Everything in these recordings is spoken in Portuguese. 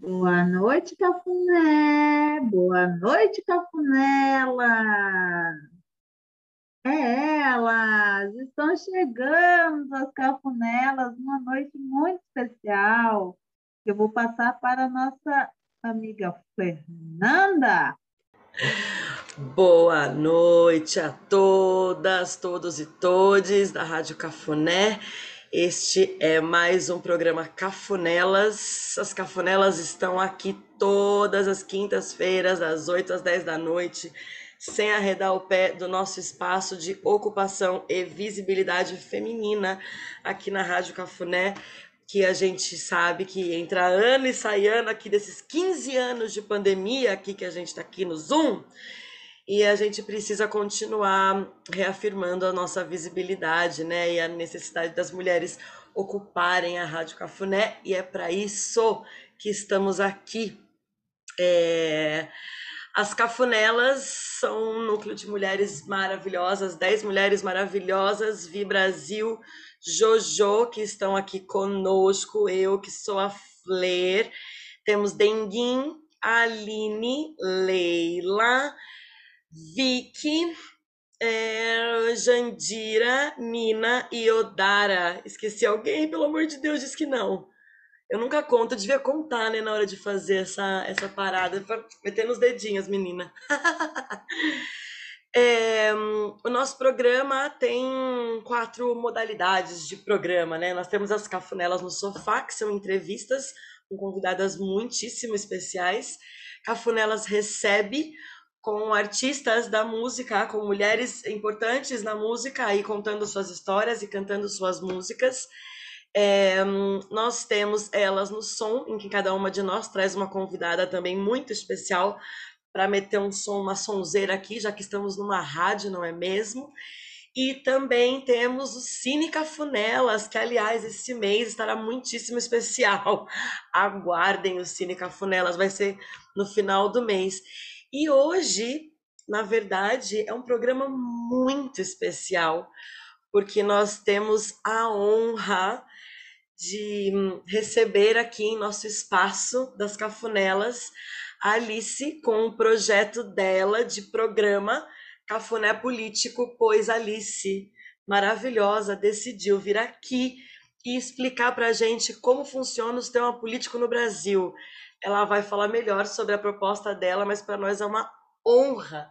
Boa noite, Cafuné! Boa noite, Cafunela! É elas! Estão chegando as Cafunelas, uma noite muito especial. Eu vou passar para a nossa amiga Fernanda. Boa noite a todas, todos e todes da Rádio Cafuné. Este é mais um programa Cafunelas. As Cafunelas estão aqui todas as quintas-feiras, das 8 às 10 da noite, sem arredar o pé do nosso espaço de ocupação e visibilidade feminina aqui na Rádio Cafuné, que a gente sabe que entra ano e sai ano aqui desses 15 anos de pandemia aqui que a gente está aqui no Zoom e a gente precisa continuar reafirmando a nossa visibilidade, né? E a necessidade das mulheres ocuparem a Rádio Cafuné, e é para isso que estamos aqui. É... As Cafunelas são um núcleo de mulheres maravilhosas, 10 mulheres maravilhosas, Vi Brasil, Jojo, que estão aqui conosco, eu que sou a Fler, temos Denguim, Aline, Leila, Vicky, é, Jandira, Nina e Odara. Esqueci alguém? Pelo amor de Deus, diz que não. Eu nunca conto, eu devia contar, né, na hora de fazer essa, essa parada, meter nos dedinhos, menina. é, o nosso programa tem quatro modalidades de programa, né? Nós temos as Cafunelas no Sofá, que são entrevistas com convidadas muitíssimo especiais. Cafunelas recebe com artistas da música, com mulheres importantes na música, aí contando suas histórias e cantando suas músicas. É, nós temos elas no som, em que cada uma de nós traz uma convidada também muito especial para meter um som, uma sonzeira aqui, já que estamos numa rádio, não é mesmo? E também temos o Cine Cafunelas, que aliás esse mês estará muitíssimo especial. Aguardem o Cine Cafunelas, vai ser no final do mês. E hoje, na verdade, é um programa muito especial, porque nós temos a honra de receber aqui em nosso espaço das Cafunelas a Alice com o projeto dela de programa Cafuné Político, pois Alice, maravilhosa, decidiu vir aqui e explicar para a gente como funciona o sistema político no Brasil ela vai falar melhor sobre a proposta dela, mas para nós é uma honra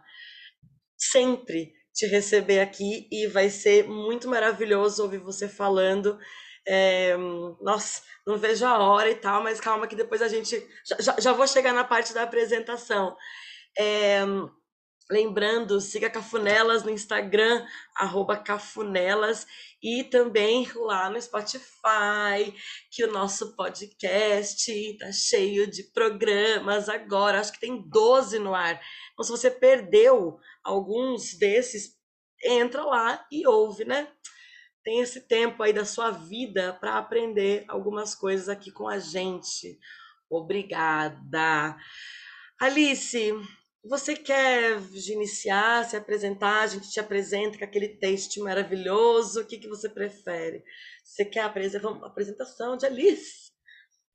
sempre te receber aqui e vai ser muito maravilhoso ouvir você falando. É, nossa, não vejo a hora e tal, mas calma que depois a gente. Já, já vou chegar na parte da apresentação. É, lembrando, siga Cafunelas no Instagram, arroba Cafunelas, e também lá no Spotify, que o nosso podcast tá cheio de programas agora, acho que tem 12 no ar. Então, se você perdeu alguns desses, entra lá e ouve, né? Tem esse tempo aí da sua vida para aprender algumas coisas aqui com a gente. Obrigada. Alice, você quer iniciar, se apresentar? A gente te apresenta com aquele texto maravilhoso. O que, que você prefere? Você quer a apresentação de Alice?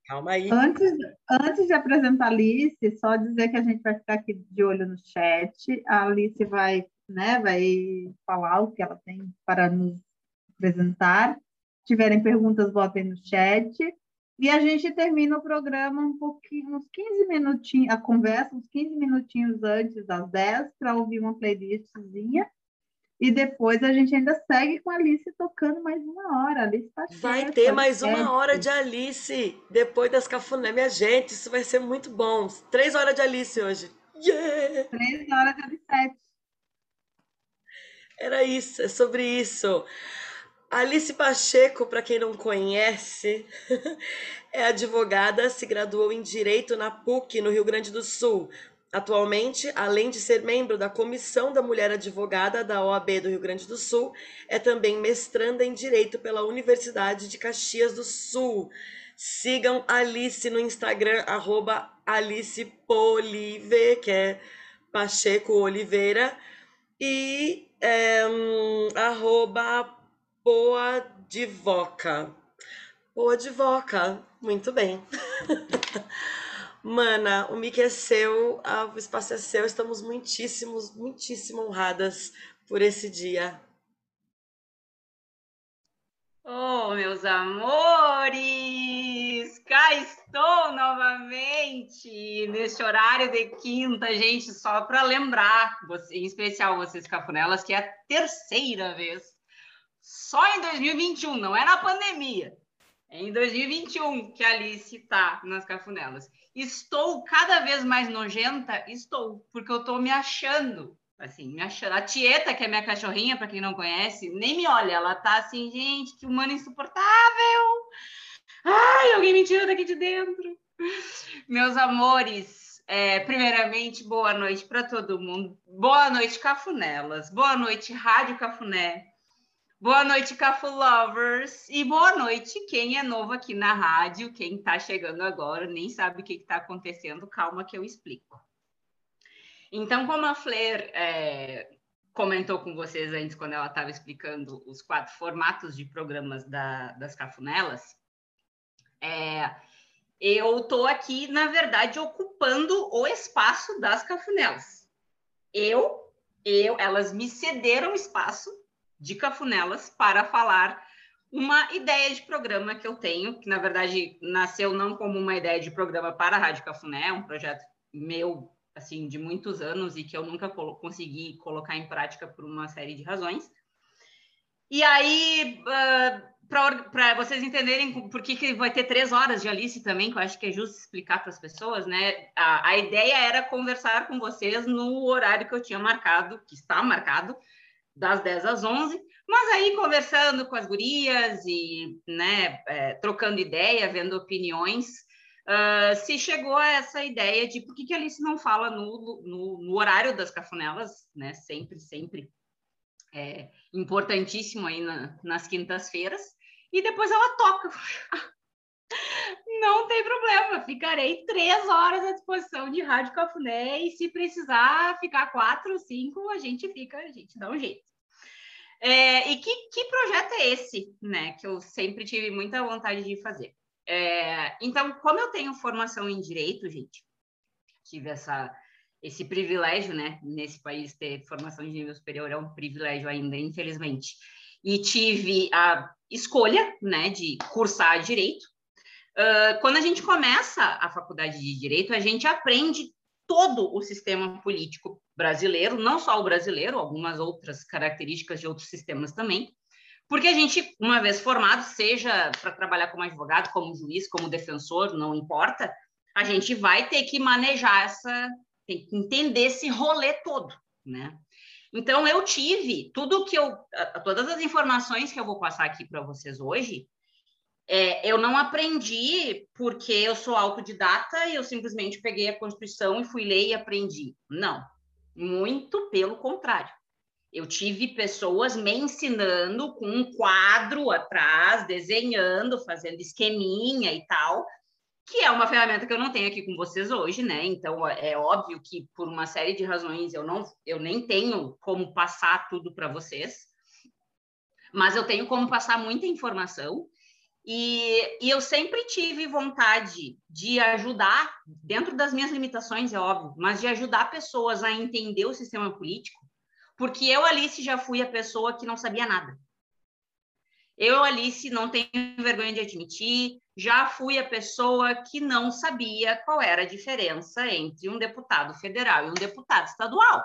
Calma aí. Antes, antes de apresentar a Alice, só dizer que a gente vai ficar aqui de olho no chat. A Alice vai, né, vai falar o que ela tem para nos apresentar. Se tiverem perguntas, botem no chat. E a gente termina o programa um pouquinho, uns 15 minutinhos, a conversa, uns 15 minutinhos antes das 10, para ouvir uma playlistzinha. E depois a gente ainda segue com a Alice tocando mais uma hora. Alice tá vai ter mais uma hora de Alice depois das cafuné. Minha gente, isso vai ser muito bom. Três horas de Alice hoje. Yeah! Três horas de Alice. Era isso, é sobre isso. Alice Pacheco, para quem não conhece, é advogada, se graduou em Direito na PUC, no Rio Grande do Sul. Atualmente, além de ser membro da Comissão da Mulher Advogada da OAB do Rio Grande do Sul, é também mestranda em Direito pela Universidade de Caxias do Sul. Sigam Alice no Instagram, arroba que é Pacheco Oliveira, e é, um, arroba Boa Divoca. Boa Divoca, muito bem. Mana, o mic é seu, o espaço é seu, estamos muitíssimos, muitíssimo honradas por esse dia. Oh, meus amores! Cá estou novamente neste horário de quinta, gente, só para lembrar, em especial vocês cafunelas, que é a terceira vez. Só em 2021, não é na pandemia. É em 2021 que a Alice está nas cafunelas. Estou cada vez mais nojenta? Estou, porque eu estou me achando assim, me achando. A Tieta, que é minha cachorrinha, para quem não conhece, nem me olha. Ela tá assim, gente, que humano insuportável. Ai, alguém me tira daqui de dentro. Meus amores, é, primeiramente, boa noite para todo mundo. Boa noite, Cafunelas. Boa noite, Rádio Cafuné. Boa noite, Cafu Lovers. E boa noite, quem é novo aqui na rádio, quem está chegando agora, nem sabe o que está acontecendo. Calma que eu explico. Então, como a Flair é, comentou com vocês antes, quando ela estava explicando os quatro formatos de programas da, das Cafunelas, é, eu estou aqui, na verdade, ocupando o espaço das Cafunelas. Eu, eu, elas me cederam espaço de Cafunelas para falar uma ideia de programa que eu tenho, que na verdade nasceu não como uma ideia de programa para a Rádio Cafuné, é um projeto meu assim de muitos anos e que eu nunca consegui colocar em prática por uma série de razões. E aí, uh, para vocês entenderem por que, que vai ter três horas de Alice também, que eu acho que é justo explicar para as pessoas, né? A, a ideia era conversar com vocês no horário que eu tinha marcado, que está marcado, das 10 às 11, mas aí conversando com as gurias e né, é, trocando ideia, vendo opiniões, uh, se chegou a essa ideia de por que, que a Alice não fala no, no, no horário das cafunelas, né? Sempre, sempre é importantíssimo aí na, nas quintas-feiras, e depois ela toca. Não tem problema, ficarei três horas à disposição de Rádio Cafuné e se precisar ficar quatro, cinco, a gente fica, a gente dá um jeito. É, e que, que projeto é esse, né? Que eu sempre tive muita vontade de fazer. É, então, como eu tenho formação em direito, gente, tive essa, esse privilégio, né? Nesse país, ter formação de nível superior é um privilégio ainda, infelizmente. E tive a escolha, né, de cursar direito. Uh, quando a gente começa a faculdade de direito, a gente aprende todo o sistema político brasileiro, não só o brasileiro, algumas outras características de outros sistemas também. Porque a gente, uma vez formado, seja para trabalhar como advogado, como juiz, como defensor, não importa, a gente vai ter que manejar essa, tem que entender esse rolê todo, né? Então eu tive tudo que eu, todas as informações que eu vou passar aqui para vocês hoje, é, eu não aprendi porque eu sou autodidata e eu simplesmente peguei a Constituição e fui ler e aprendi. Não, muito pelo contrário. Eu tive pessoas me ensinando com um quadro atrás, desenhando, fazendo esqueminha e tal, que é uma ferramenta que eu não tenho aqui com vocês hoje, né? Então é óbvio que por uma série de razões eu não, eu nem tenho como passar tudo para vocês, mas eu tenho como passar muita informação. E, e, eu sempre tive vontade de ajudar, dentro das minhas limitações, é óbvio, mas de ajudar pessoas a entender o sistema político porque eu, Alice, já fui a pessoa que não sabia nada. Eu, Alice, não tenho vergonha de admitir, já fui a pessoa que não sabia qual era a diferença entre um deputado federal e um deputado estadual.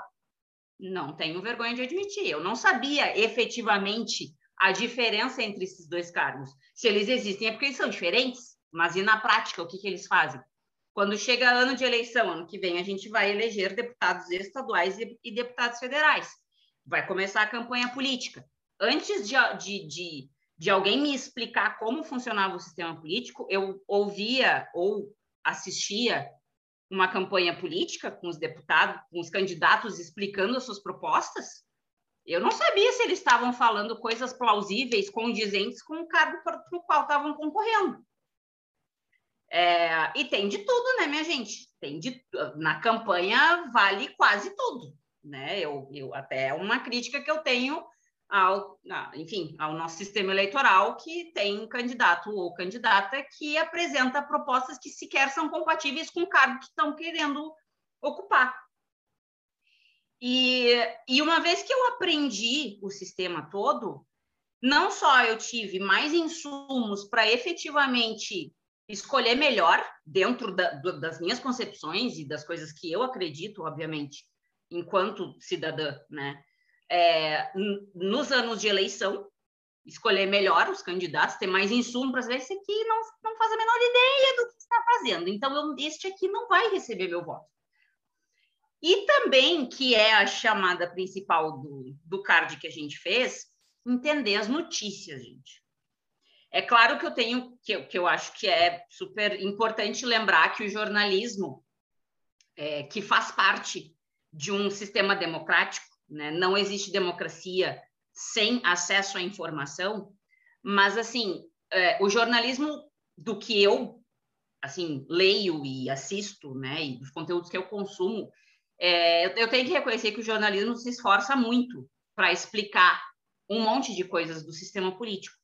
Não tenho vergonha de admitir. Eu não sabia efetivamente a diferença entre esses dois cargos. Se eles existem é porque eles são diferentes, mas e na prática, o que, que eles fazem? Quando chega ano de eleição, ano que vem, a gente vai eleger deputados estaduais e deputados federais vai começar a campanha política. Antes de, de, de, de alguém me explicar como funcionava o sistema político, eu ouvia ou assistia uma campanha política com os deputados, com os candidatos explicando as suas propostas. Eu não sabia se eles estavam falando coisas plausíveis, condizentes com o cargo para o qual estavam concorrendo. É, e tem de tudo, né, minha gente? Tem de na campanha vale quase tudo né? Eu, eu até é uma crítica que eu tenho ao, enfim, ao nosso sistema eleitoral que tem candidato ou candidata que apresenta propostas que sequer são compatíveis com o cargo que estão querendo ocupar. E, e uma vez que eu aprendi o sistema todo, não só eu tive mais insumos para efetivamente escolher melhor dentro da, do, das minhas concepções e das coisas que eu acredito, obviamente, enquanto cidadã, né? É, nos anos de eleição, escolher melhor os candidatos, ter mais insumo para ver esse aqui não, não faz a menor ideia do que está fazendo. Então, eu, este aqui não vai receber meu voto. E também, que é a chamada principal do, do card que a gente fez, entender as notícias, gente. É claro que eu tenho, que que eu acho que é super importante lembrar que o jornalismo, é, que faz parte de um sistema democrático, né? não existe democracia sem acesso à informação, mas, assim, é, o jornalismo do que eu, assim, leio e assisto, né, e dos conteúdos que eu consumo, é, eu, tenho que reconhecer que o jornalismo se esforça muito para explicar um monte de coisas do sistema político.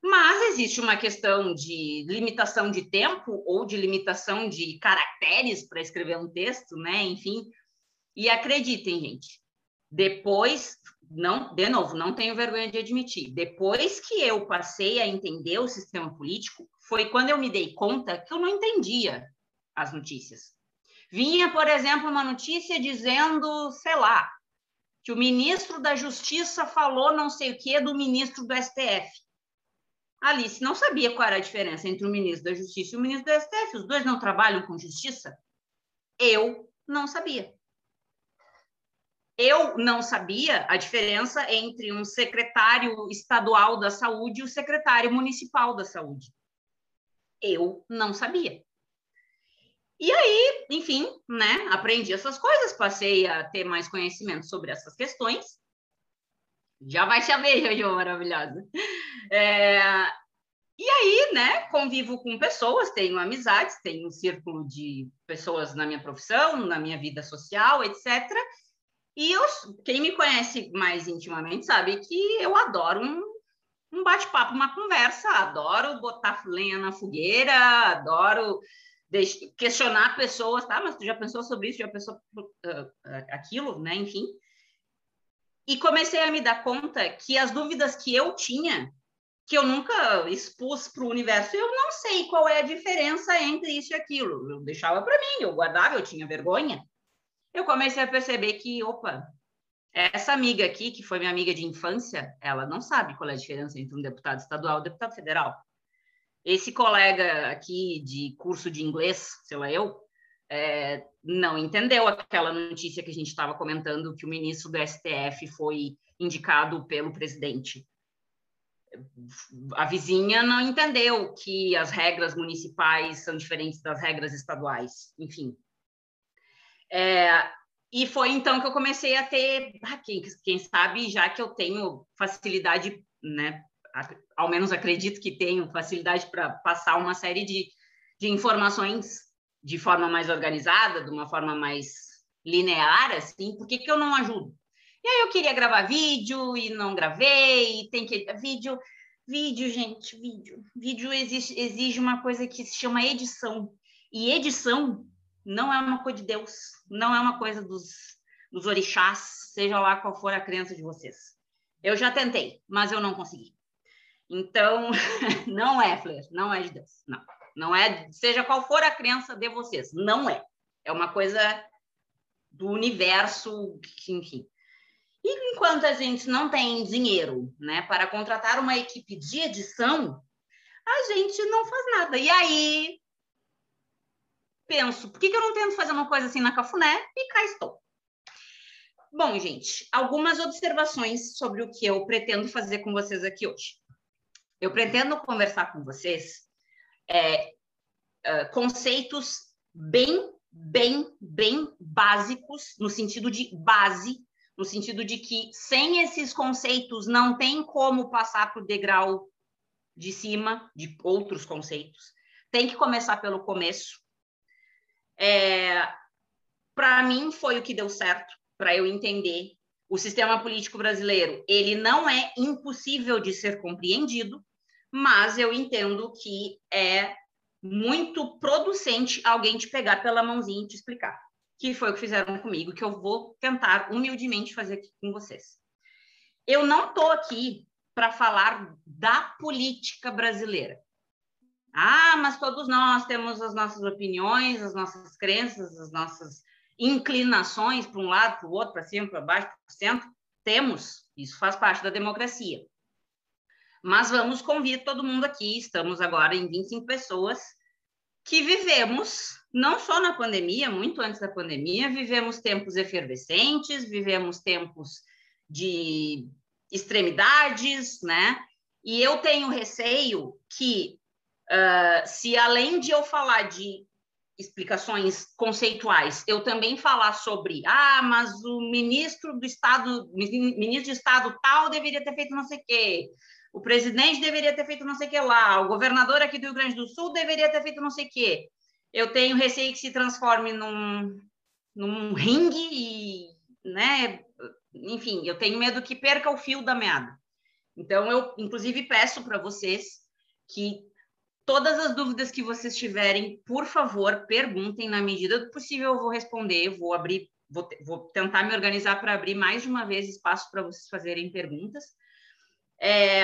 Mas existe uma questão de limitação de tempo ou de limitação de caracteres para escrever um texto, né? Enfim. E acreditem, gente, depois, não, de novo, não tenho vergonha de admitir, depois que eu passei a entender o sistema político, foi quando eu me dei conta que eu não entendia as notícias. Vinha, por exemplo, uma notícia dizendo, sei lá, que o ministro da Justiça falou não sei o que do ministro do STF. Alice não sabia qual era a diferença entre o ministro da Justiça e o ministro do STF. Os dois não trabalham com justiça? Eu não sabia. Eu não sabia a diferença entre um secretário estadual da saúde e o secretário municipal da saúde. Eu não sabia. E aí, enfim, né, aprendi essas coisas, passei a ter mais conhecimento sobre essas questões. Já vai saber, Jojo, maravilhosa. É, e aí, né, convivo com pessoas, tenho amizades, tenho um círculo de pessoas na minha profissão, na minha vida social, etc. E eu, quem me conhece mais intimamente sabe que eu adoro um, um bate-papo, uma conversa, adoro botar lenha na fogueira, adoro questionar pessoas, tá? Mas tu já pensou sobre isso, já pensou uh, aquilo, né? Enfim. E comecei a me dar conta que as dúvidas que eu tinha, que eu nunca expus para o universo, eu não sei qual é a diferença entre isso e aquilo. Eu deixava para mim, eu guardava, eu tinha vergonha. Eu comecei a perceber que, opa, essa amiga aqui, que foi minha amiga de infância, ela não sabe qual é a diferença entre um deputado estadual e um deputado federal. Esse colega aqui de curso de inglês, sei lá eu, é, não entendeu aquela notícia que a gente estava comentando que o ministro do STF foi indicado pelo presidente. A vizinha não entendeu que as regras municipais são diferentes das regras estaduais, enfim. É, e foi então que eu comecei a ter, ah, quem, quem sabe, já que eu tenho facilidade, né, ao menos acredito que tenho facilidade para passar uma série de, de informações de forma mais organizada, de uma forma mais linear, assim, por que, que eu não ajudo? E aí eu queria gravar vídeo e não gravei, e tem que. Vídeo, vídeo, gente, vídeo. Vídeo exige, exige uma coisa que se chama edição. E edição não é uma coisa de Deus, não é uma coisa dos, dos orixás, seja lá qual for a crença de vocês. Eu já tentei, mas eu não consegui. Então, não é, Fleur, não é de Deus. Não. Não é, seja qual for a crença de vocês, não é. É uma coisa do universo, enfim. E enquanto a gente não tem dinheiro, né, para contratar uma equipe de edição, a gente não faz nada. E aí penso, por que, que eu não tento fazer uma coisa assim na Cafuné? E cá estou. Bom, gente, algumas observações sobre o que eu pretendo fazer com vocês aqui hoje. Eu pretendo conversar com vocês é, uh, conceitos bem, bem, bem básicos, no sentido de base, no sentido de que sem esses conceitos não tem como passar para o degrau de cima de outros conceitos. Tem que começar pelo começo. É, para mim foi o que deu certo para eu entender o sistema político brasileiro, ele não é impossível de ser compreendido, mas eu entendo que é muito producente alguém te pegar pela mãozinha e te explicar. Que foi o que fizeram comigo, que eu vou tentar humildemente fazer aqui com vocês. Eu não estou aqui para falar da política brasileira. Ah, mas todos nós temos as nossas opiniões, as nossas crenças, as nossas inclinações para um lado, para o outro, para cima, para baixo, para o centro. Temos, isso faz parte da democracia. Mas vamos convir todo mundo aqui, estamos agora em 25 pessoas, que vivemos, não só na pandemia, muito antes da pandemia, vivemos tempos efervescentes, vivemos tempos de extremidades, né? E eu tenho receio que, uh, se além de eu falar de explicações conceituais, eu também falar sobre, ah, mas o ministro do Estado, ministro de Estado tal deveria ter feito não sei o quê, o presidente deveria ter feito não sei o que lá, o governador aqui do Rio Grande do Sul deveria ter feito não sei o quê. Eu tenho receio que se transforme num, num ringue e, né, enfim, eu tenho medo que perca o fio da meada. Então, eu, inclusive, peço para vocês que todas as dúvidas que vocês tiverem, por favor, perguntem na medida do possível, eu vou responder, vou abrir, vou tentar me organizar para abrir mais de uma vez espaço para vocês fazerem perguntas. É,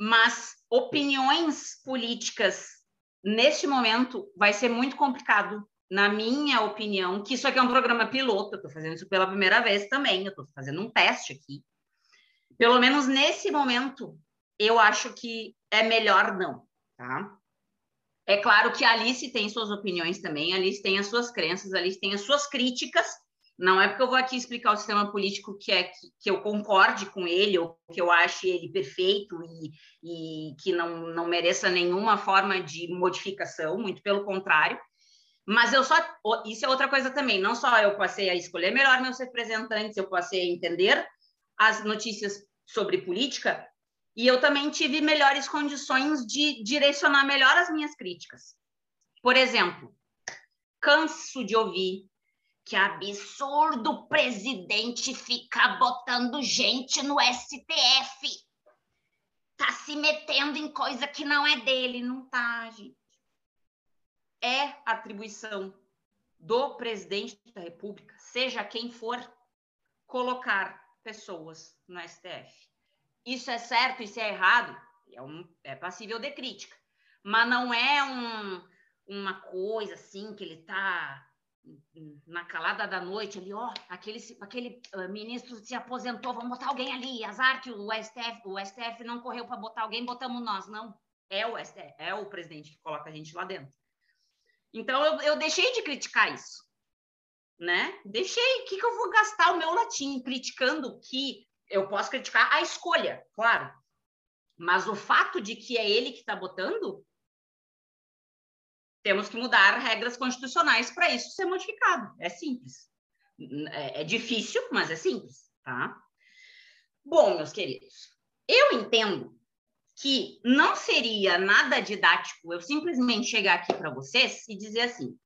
mas opiniões políticas neste momento vai ser muito complicado na minha opinião, que isso aqui é um programa piloto, eu estou fazendo isso pela primeira vez também, eu estou fazendo um teste aqui. Pelo menos nesse momento, eu acho que é melhor não, tá? É claro que a Alice tem suas opiniões também, a Alice tem as suas crenças, a Alice tem as suas críticas. Não é porque eu vou aqui explicar o sistema político que é que, que eu concorde com ele ou que eu ache ele perfeito e, e que não, não mereça nenhuma forma de modificação, muito pelo contrário. Mas eu só. Isso é outra coisa também. Não só eu passei a escolher melhor meus representantes, eu passei a entender as notícias sobre política, e eu também tive melhores condições de direcionar melhor as minhas críticas. Por exemplo, canso de ouvir que absurdo o presidente ficar botando gente no STF. Tá se metendo em coisa que não é dele, não tá, gente é atribuição do presidente da República, seja quem for, colocar pessoas no STF. Isso é certo, isso é errado, é, um, é passível de crítica, mas não é um, uma coisa assim que ele está na calada da noite ali, ó, aquele, aquele uh, ministro se aposentou, vamos botar alguém ali, azar que o STF, o STF não correu para botar alguém, botamos nós, não, é o STF, é o presidente que coloca a gente lá dentro. Então, eu, eu deixei de criticar isso, né? Deixei. O que, que eu vou gastar o meu latim criticando que eu posso criticar a escolha, claro. Mas o fato de que é ele que está botando, temos que mudar regras constitucionais para isso ser modificado. É simples. É, é, difícil, mas é simples, tá? Bom, meus queridos, eu entendo que não seria nada didático eu simplesmente chegar aqui para vocês e dizer assim: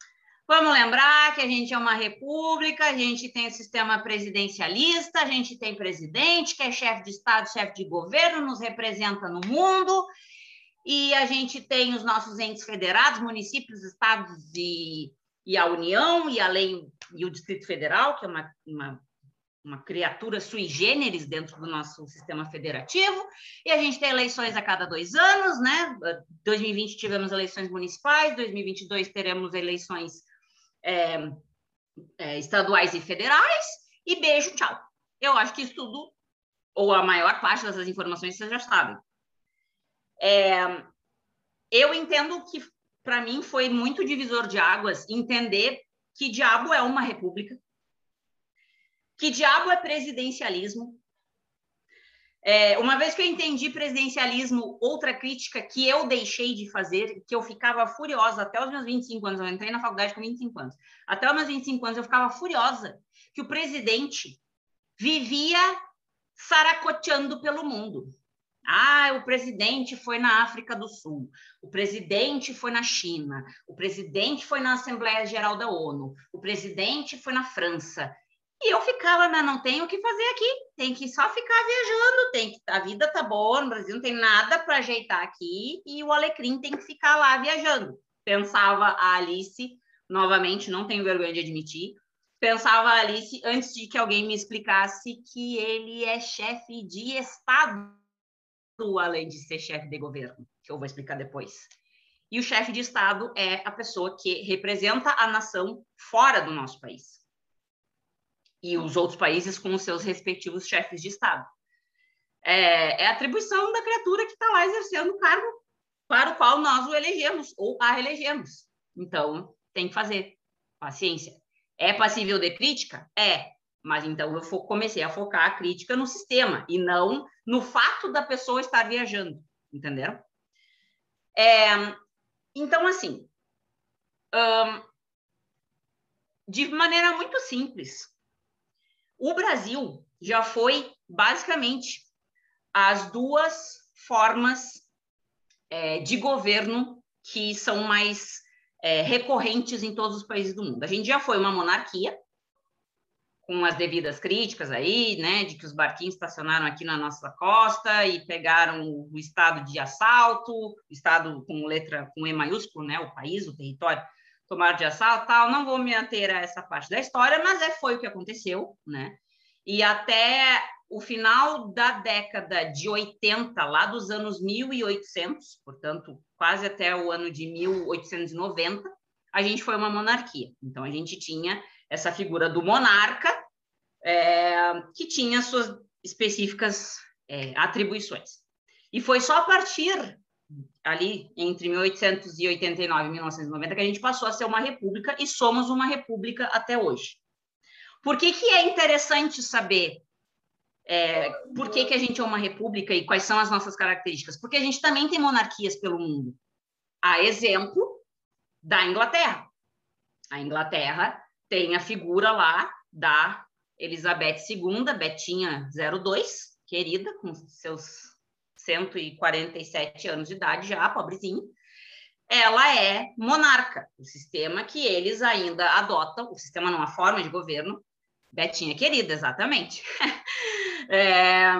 vamos lembrar que a gente é uma república, a gente tem sistema presidencialista, a gente tem presidente que é chefe de Estado, chefe de governo, nos representa no mundo, e a gente tem os nossos entes federados, municípios, estados e, e a União, e além e o Distrito Federal, que é uma, uma uma criatura sui generis dentro do nosso sistema federativo, e a gente tem eleições a cada dois anos, né? 2020 tivemos eleições municipais, 2022 teremos eleições é, é, estaduais e federais, e beijo, tchau. Eu acho que isso tudo, ou a maior parte dessas informações, vocês já sabem. É, eu entendo que, para mim, foi muito divisor de águas entender que diabo é uma república, que diabo é presidencialismo? É, uma vez que eu entendi presidencialismo, outra crítica que eu deixei de fazer, que eu ficava furiosa até os meus 25 anos, eu entrei na faculdade com 25 anos, até os meus 25 anos eu ficava furiosa que o presidente vivia saracoteando pelo mundo. Ah, o presidente foi na África do Sul, o presidente foi na China, o presidente foi na Assembleia Geral da ONU, o presidente foi na França, E eu ficava, mas não tem o que fazer aqui, tem que só ficar viajando, tem que a vida tá boa, no Brasil não tem nada para ajeitar aqui e o alecrim tem que ficar lá viajando. Pensava a Alice, novamente, não tenho vergonha de admitir, pensava a Alice antes de que alguém me explicasse que ele é chefe de estado, além de ser chefe de governo, que eu vou explicar depois. E o chefe de estado é a pessoa que representa a nação fora do nosso país e os outros países com os seus respectivos chefes de Estado. É, é atribuição da criatura que está lá exercendo o cargo para o qual nós o elegemos ou a elegemos. Então, tem que fazer. Paciência. É passível de crítica? É. Mas então eu comecei a focar a crítica no sistema e não no fato da pessoa estar viajando. Entenderam? É, então, assim, de maneira muito simples, o Brasil já foi basicamente as duas formas é, de governo que são mais é, recorrentes em todos os países do mundo. A gente já foi uma monarquia, com as devidas críticas aí, né, de que os barquinhos estacionaram aqui na nossa costa e pegaram o estado de assalto, estado com letra com E maiúsculo, né, o país, o território, tomar de assalto, tal. Não vou me ater a essa parte da história, mas é foi o que aconteceu, né? E até o final da década de 80, lá dos anos 1800, portanto, quase até o ano de 1890, a gente foi uma monarquia. Então, a gente tinha essa figura do monarca, é, que tinha suas específicas é, atribuições. E foi só a partir ali entre 1889 e 1990 que a gente passou a ser uma república e somos uma república até hoje. Por que, que é interessante saber é, por que, que a gente é uma república e quais são as nossas características? Porque a gente também tem monarquias pelo mundo. A exemplo da Inglaterra. A Inglaterra tem a figura lá da Elizabeth II, Betinha 02, querida, com seus 147 anos de idade já, pobrezinho, ela é monarca, o sistema que eles ainda adotam, o sistema não, a forma de governo, Betinha querida, exatamente. é,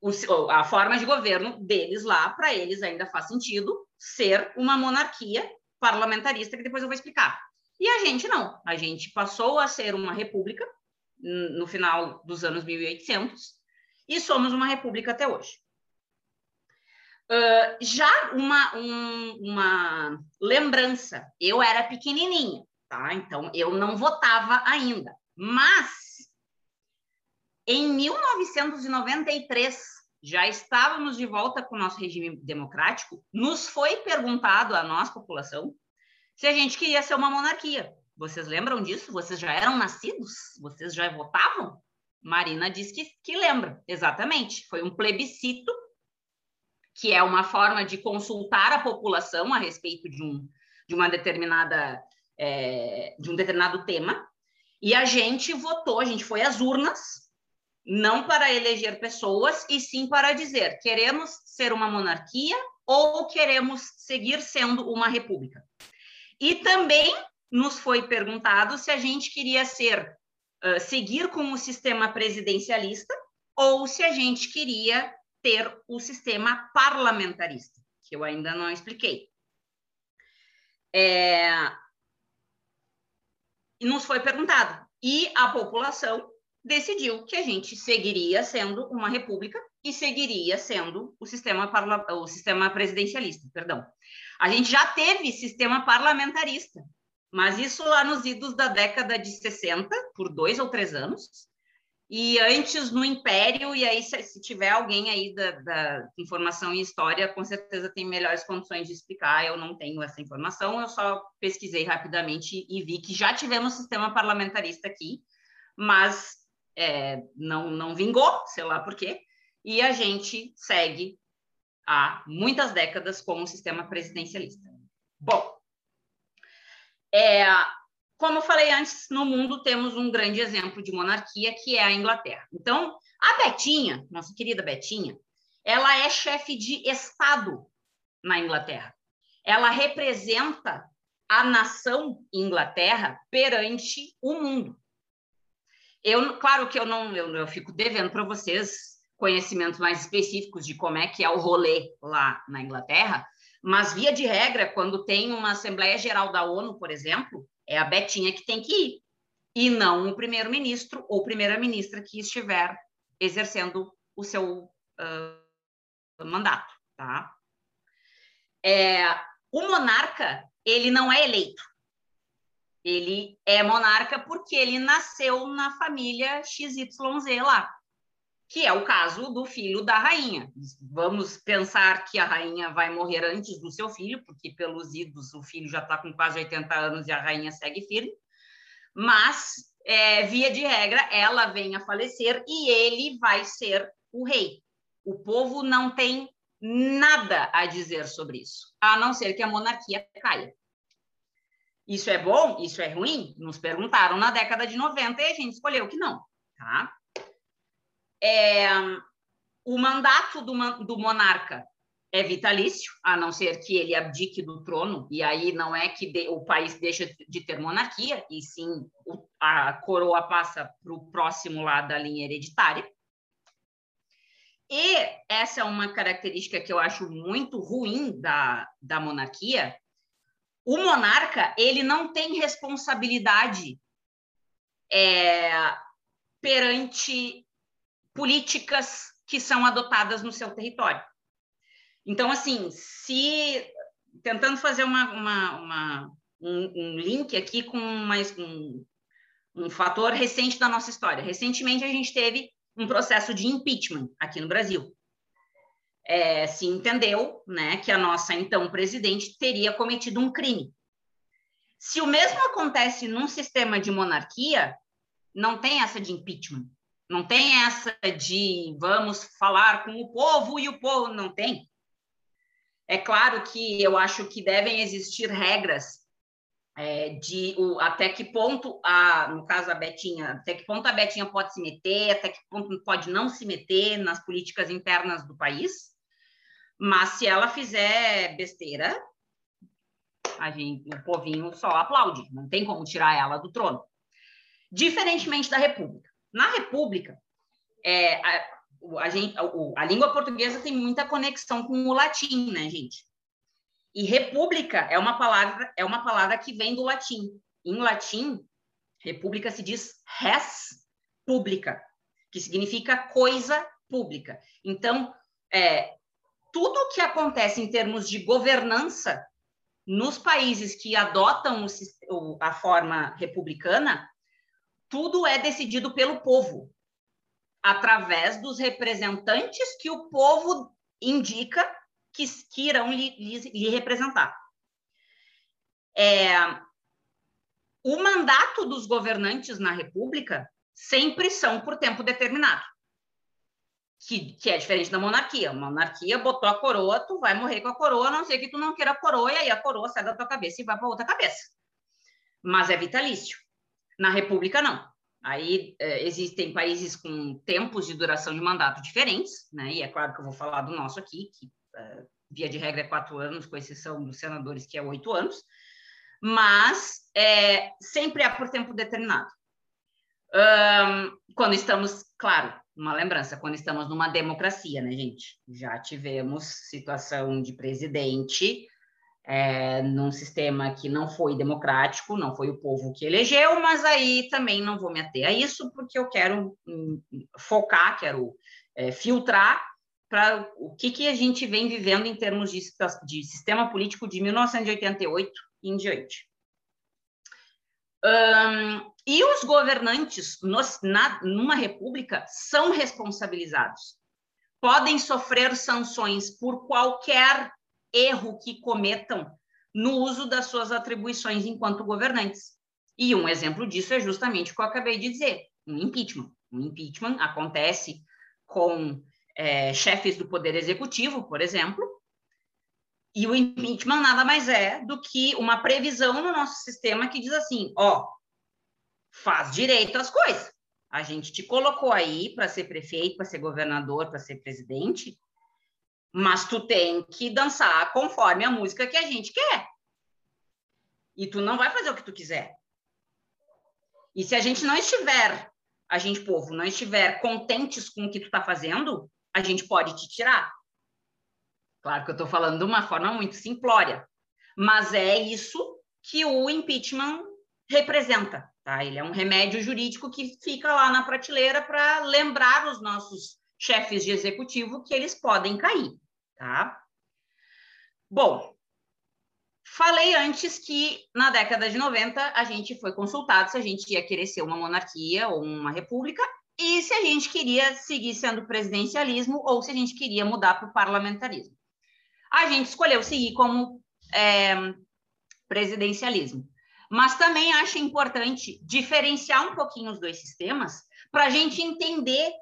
o, a forma de governo deles lá, para eles ainda faz sentido ser uma monarquia parlamentarista, que depois eu vou explicar. E a gente não, a gente passou a ser uma república no final dos anos 1800 e somos uma república até hoje. Uh, já uma, um, uma lembrança, eu era pequenininha, tá? Então eu não votava ainda, mas em 1993 já estávamos de volta com o nosso regime democrático, nos foi perguntado a nós, população, se a gente queria ser uma monarquia. Vocês lembram disso? Vocês já eram nascidos? Vocês já votavam? Marina diz que, que lembra, exatamente. Foi um plebiscito que é uma forma de consultar a população a respeito de, um, de uma determinada é, de um determinado tema, e a gente votou, a gente foi às urnas, não para eleger pessoas, e sim para dizer: queremos ser uma monarquia ou queremos seguir sendo uma república. E também nos foi perguntado se a gente queria ser uh, seguir com o sistema presidencialista ou se a gente queria ter o sistema parlamentarista, que eu ainda não expliquei. É... E nos foi perguntado. E a população decidiu que a gente seguiria sendo uma república e seguiria sendo o sistema, parla... o sistema presidencialista, perdão. A gente já teve sistema parlamentarista, mas isso lá nos idos da década de 60, por dois ou três anos, e antes no Império, e aí se, tiver alguém aí da, da, informação e história, com certeza tem melhores condições de explicar, eu não tenho essa informação, eu só pesquisei rapidamente e vi que já tivemos sistema parlamentarista aqui, mas é, não, não vingou, sei lá por quê, e a gente segue há muitas décadas com o sistema presidencialista. Bom, é, como eu falei antes, no mundo temos um grande exemplo de monarquia, que é a Inglaterra. Então, a Betinha, nossa querida Betinha, ela é chefe de Estado na Inglaterra. Ela representa a nação Inglaterra perante o mundo. Eu, claro que eu não, eu, eu fico devendo para vocês conhecimentos mais específicos de como é que é o rolê lá na Inglaterra, mas via de regra, quando tem uma Assembleia Geral da ONU, por exemplo, é a Betinha que tem que ir, e não o primeiro-ministro ou primeira-ministra que estiver exercendo o seu uh, mandato, tá? É, o monarca, ele não é eleito. Ele é monarca porque ele nasceu na família XYZ lá, que é o caso do filho da rainha. Vamos pensar que a rainha vai morrer antes do seu filho, porque pelos idos o filho já está com quase 80 anos e a rainha segue firme. Mas, é, via de regra, ela vem a falecer e ele vai ser o rei. O povo não tem nada a dizer sobre isso, a não ser que a monarquia caia. Isso é bom? Isso é ruim? Nos perguntaram na década de 90 e a gente escolheu que não, tá? É, o mandato do, do monarca é vitalício, a não ser que ele abdique do trono, e aí não é que de, o país deixa de ter monarquia, e sim o, a coroa passa para o próximo lado da linha hereditária. E essa é uma característica que eu acho muito ruim da, da monarquia. O monarca, ele não tem responsabilidade é, perante políticas que são adotadas no seu território. Então, assim, se tentando fazer uma, uma, uma um, um, link aqui com mais um, um fator recente da nossa história. Recentemente, a gente teve um processo de impeachment aqui no Brasil. É, se entendeu né, que a nossa então presidente teria cometido um crime. Se o mesmo acontece num sistema de monarquia, não tem essa de impeachment, não tem essa de vamos falar com o povo e o povo não tem. É claro que eu acho que devem existir regras é, de o, até que ponto a, no caso a Betinha, até que ponto a Betinha pode se meter, até que ponto pode não se meter nas políticas internas do país. Mas se ela fizer besteira, a gente, o povinho só aplaude, não tem como tirar ela do trono. Diferentemente da República. Na República, é, a, a, gente, a, a língua portuguesa tem muita conexão com o latim, né, gente? E república é uma palavra é uma palavra que vem do latim. Em latim, república se diz res pública, que significa coisa pública. Então, é, tudo que acontece em termos de governança nos países que adotam o, a forma republicana, tudo é decidido pelo povo, através dos representantes que o povo indica que, que irão lhe, lhe, lhe representar. É, o mandato dos governantes na República sempre são por tempo determinado, que, que é diferente da monarquia. A monarquia botou a coroa, tu vai morrer com a coroa, a não ser que tu não queira a coroa, e aí a coroa sai da tua cabeça e vai para outra cabeça. Mas é vitalício. Na República, não. Aí é, existem países com tempos de duração de mandato diferentes, né? E é claro que eu vou falar do nosso aqui, que é, via de regra é quatro anos, com exceção dos senadores, que é oito anos, mas é, sempre é por tempo determinado. Um, quando estamos, claro, uma lembrança, quando estamos numa democracia, né, gente? Já tivemos situação de presidente é, num sistema que não foi democrático, não foi o povo que elegeu, mas aí também não vou me ater a isso, porque eu quero hum, focar, quero é, filtrar para o que, que a gente vem vivendo em termos de, de sistema político de 1988 em diante. Um, e os governantes nos, na, numa república são responsabilizados. Podem sofrer sanções por qualquer erro que cometam no uso das suas atribuições enquanto governantes. E um exemplo disso é justamente o que eu acabei de dizer: um impeachment. Um impeachment acontece com é, chefes do Poder Executivo, por exemplo, e o impeachment nada mais é do que uma previsão no nosso sistema que diz assim: ó, faz direito às coisas. A gente te colocou aí para ser prefeito, para ser governador, para ser presidente, mas tu tem que dançar conforme a música que a gente quer. E tu não vai fazer o que tu quiser. E se a gente não estiver a gente, povo, não estiver contentes com o que tu está fazendo, a gente pode te tirar. Claro que eu estou falando de uma forma muito simplória, mas é isso que o impeachment representa. Tá? Ele é um remédio jurídico que fica lá na prateleira para lembrar os nossos chefes de executivo que eles podem cair. Tá? Bom, falei antes que na década de 90 a gente foi consultado se a gente ia querer ser uma monarquia ou uma república e se a gente queria seguir sendo presidencialismo ou se a gente queria mudar para o parlamentarismo. A gente escolheu seguir como é, presidencialismo. Mas também acho importante diferenciar um pouquinho os dois sistemas para a gente entender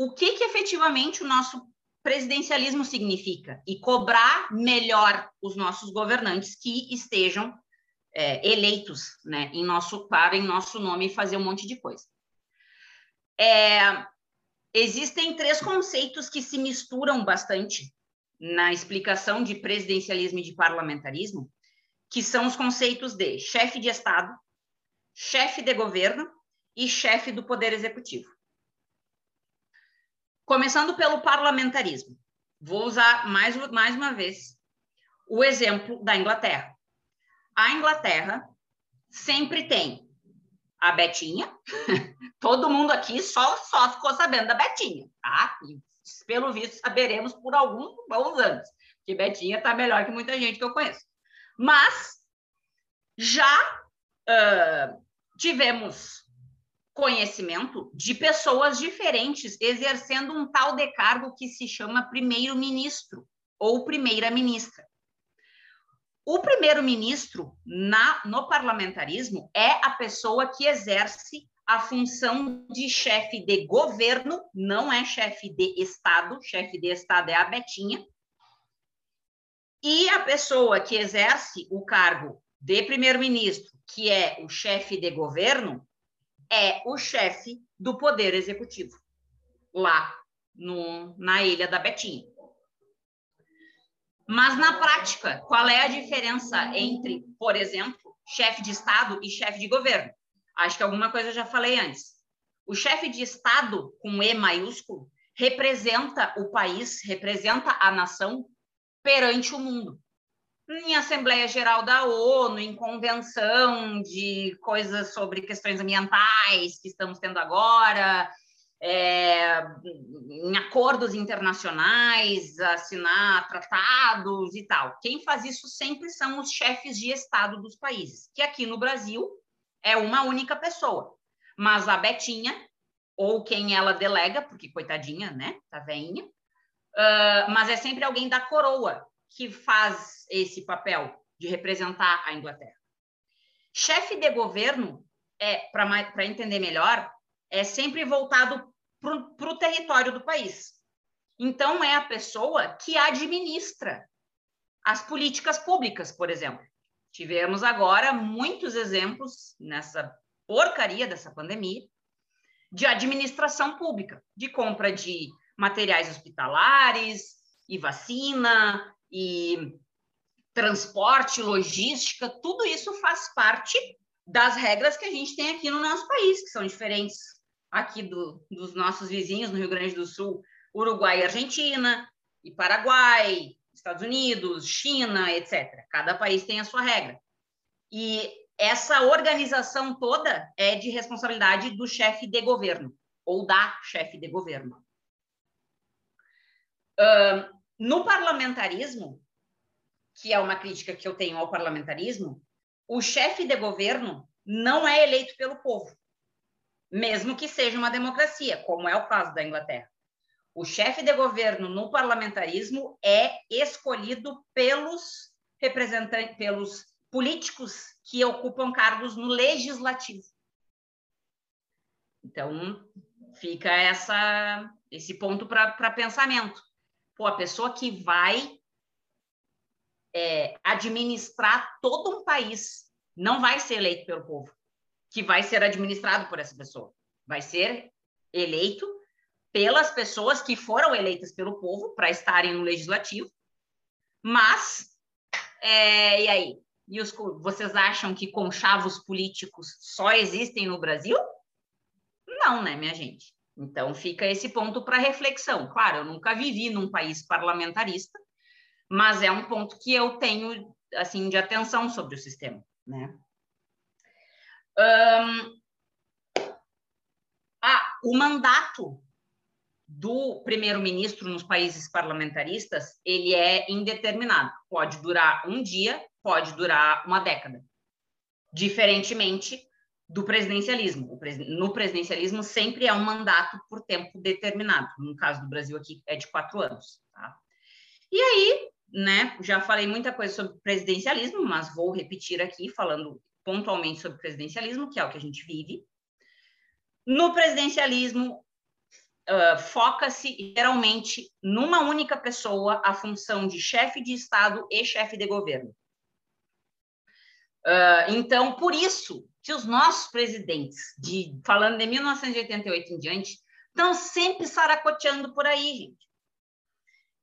o que, que efetivamente o nosso presidencialismo significa e cobrar melhor os nossos governantes que estejam é, eleitos né, em nosso, para em nosso nome fazer um monte de coisa. É, existem três conceitos que se misturam bastante na explicação de presidencialismo e de parlamentarismo, que são os conceitos de chefe de Estado, chefe de governo e chefe do Poder Executivo. Começando pelo parlamentarismo. Vou usar mais, mais uma vez o exemplo da Inglaterra. A Inglaterra sempre tem a Betinha, todo mundo aqui só, só ficou sabendo da Betinha, tá? E, pelo visto, saberemos por alguns bons anos, que Betinha está melhor que muita gente que eu conheço. Mas já uh, tivemos conhecimento de pessoas diferentes exercendo um tal de cargo que se chama primeiro-ministro ou primeira-ministra. O primeiro-ministro no parlamentarismo é a pessoa que exerce a função de chefe de governo, não é chefe de Estado, chefe de Estado é a Betinha, e a pessoa que exerce o cargo de primeiro-ministro, que é o chefe de governo, é o chefe do poder executivo, lá no, na Ilha da Betinha. Mas na prática, qual é a diferença entre, por exemplo, chefe de Estado e chefe de governo? Acho que alguma coisa eu já falei antes. O chefe de Estado, com E maiúsculo, representa o país, representa a nação perante o mundo. Em Assembleia Geral da ONU, em convenção de coisas sobre questões ambientais que estamos tendo agora, é, em acordos internacionais, assinar tratados e tal. Quem faz isso sempre são os chefes de Estado dos países, que aqui no Brasil é uma única pessoa. Mas a Betinha, ou quem ela delega, porque coitadinha, né, tá veinha, uh, mas é sempre alguém da coroa que faz esse papel de representar a Inglaterra. Chefe de governo, é para entender melhor, é sempre voltado para o território do país. Então, é a pessoa que administra as políticas públicas, por exemplo. Tivemos agora muitos exemplos nessa porcaria dessa pandemia de administração pública, de compra de materiais hospitalares e vacina e transporte, logística, tudo isso faz parte das regras que a gente tem aqui no nosso país, que são diferentes aqui do, dos nossos vizinhos no Rio Grande do Sul, Uruguai e Argentina, e Paraguai, Estados Unidos, China, etc. Cada país tem a sua regra. E essa organização toda é de responsabilidade do chefe de governo, ou da chefe de governo. Uh, no parlamentarismo, que é uma crítica que eu tenho ao parlamentarismo, o chefe de governo não é eleito pelo povo, mesmo que seja uma democracia, como é o caso da Inglaterra. O chefe de governo no parlamentarismo é escolhido pelos representantes, pelos políticos que ocupam cargos no legislativo. Então, fica essa, esse ponto para pensamento. Pô, a pessoa que vai é, administrar todo um país não vai ser eleito pelo povo, que vai ser administrado por essa pessoa. Vai ser eleito pelas pessoas que foram eleitas pelo povo para estarem no legislativo, mas é, e aí? E os, vocês acham que conchavos políticos só existem no Brasil? Não, né, minha gente? Então fica esse ponto para reflexão. Claro, eu nunca vivi num país parlamentarista, mas é um ponto que eu tenho assim de atenção sobre o sistema, né? Um, ah, o mandato do primeiro-ministro nos países parlamentaristas ele é indeterminado. Pode durar um dia, pode durar uma década. Diferentemente do presidencialismo. No presidencialismo sempre é um mandato por tempo determinado. No caso do Brasil aqui é de quatro anos. Tá? E aí, né? Já falei muita coisa sobre presidencialismo, mas vou repetir aqui falando pontualmente sobre presidencialismo, que é o que a gente vive. No presidencialismo, uh, foca-se geralmente numa única pessoa a função de chefe de Estado e chefe de governo. Uh, então, por isso que os nossos presidentes, de, falando de 1988 em diante, estão sempre saracoteando por aí, gente.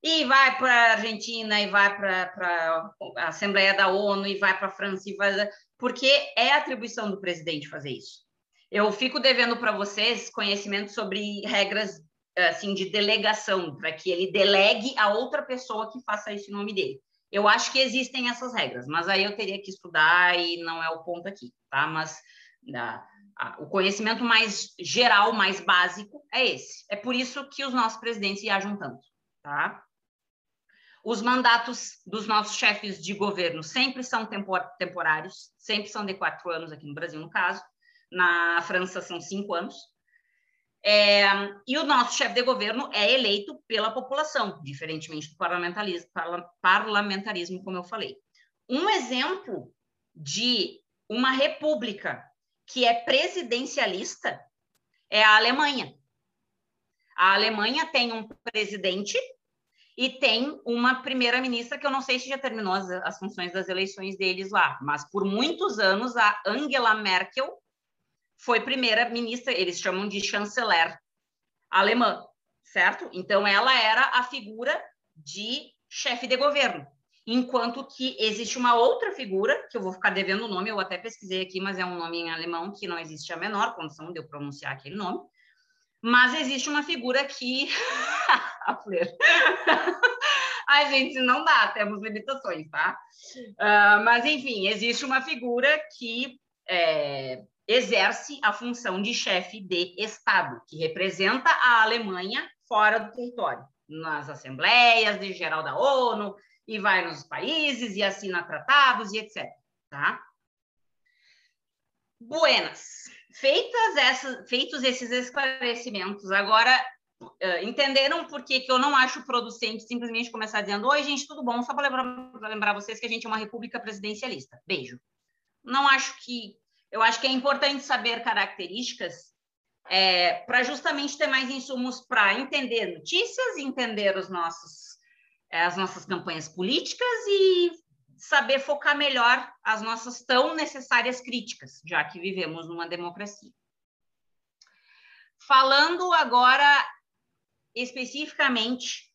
E vai para a Argentina, e vai para a Assembleia da ONU, e vai para a França, e vai, porque é atribuição do presidente fazer isso. Eu fico devendo para vocês conhecimento sobre regras assim de delegação, para que ele delegue a outra pessoa que faça isso em nome dele. Eu acho que existem essas regras, mas aí eu teria que estudar e não é o ponto aqui, tá? Mas a, a, o conhecimento mais geral, mais básico é esse. É por isso que os nossos presidentes viajam tanto, tá? Os mandatos dos nossos chefes de governo sempre são tempor temporários, sempre são de quatro anos aqui no Brasil, no caso. Na França são cinco anos. É, e o nosso chefe de governo é eleito pela população, diferentemente do parlamentarismo, parlamentarismo, como eu falei. Um exemplo de uma república que é presidencialista é a Alemanha. A Alemanha tem um presidente e tem uma primeira-ministra que eu não sei se já terminou as, as funções das eleições deles lá, mas por muitos anos a Angela Merkel foi primeira-ministra, eles chamam de chanceler alemã, certo? Então, ela era a figura de chefe de governo. Enquanto que existe uma outra figura, que eu vou ficar devendo o nome, eu até pesquisei aqui, mas é um nome em alemão que não existe a menor condição de eu pronunciar aquele nome. Mas existe uma figura que. a Fler. Ai, gente, não dá, temos limitações, tá? Uh, mas, enfim, existe uma figura que é, exerce a função de chefe de Estado, que representa a Alemanha fora do território, nas assembleias de geral da ONU, e vai nos países e assina tratados e etc. Tá? Buenas. Feitas essas, feitos esses esclarecimentos, agora uh, entenderam por que, que eu não acho producente simplesmente começar dizendo: Oi, gente, tudo bom? Só para lembrar, lembrar vocês que a gente é uma república presidencialista. Beijo. Não acho que eu acho que é importante saber características é, para justamente ter mais insumos para entender notícias, entender os nossos, é, as nossas campanhas políticas e saber focar melhor as nossas tão necessárias críticas, já que vivemos numa democracia. Falando agora especificamente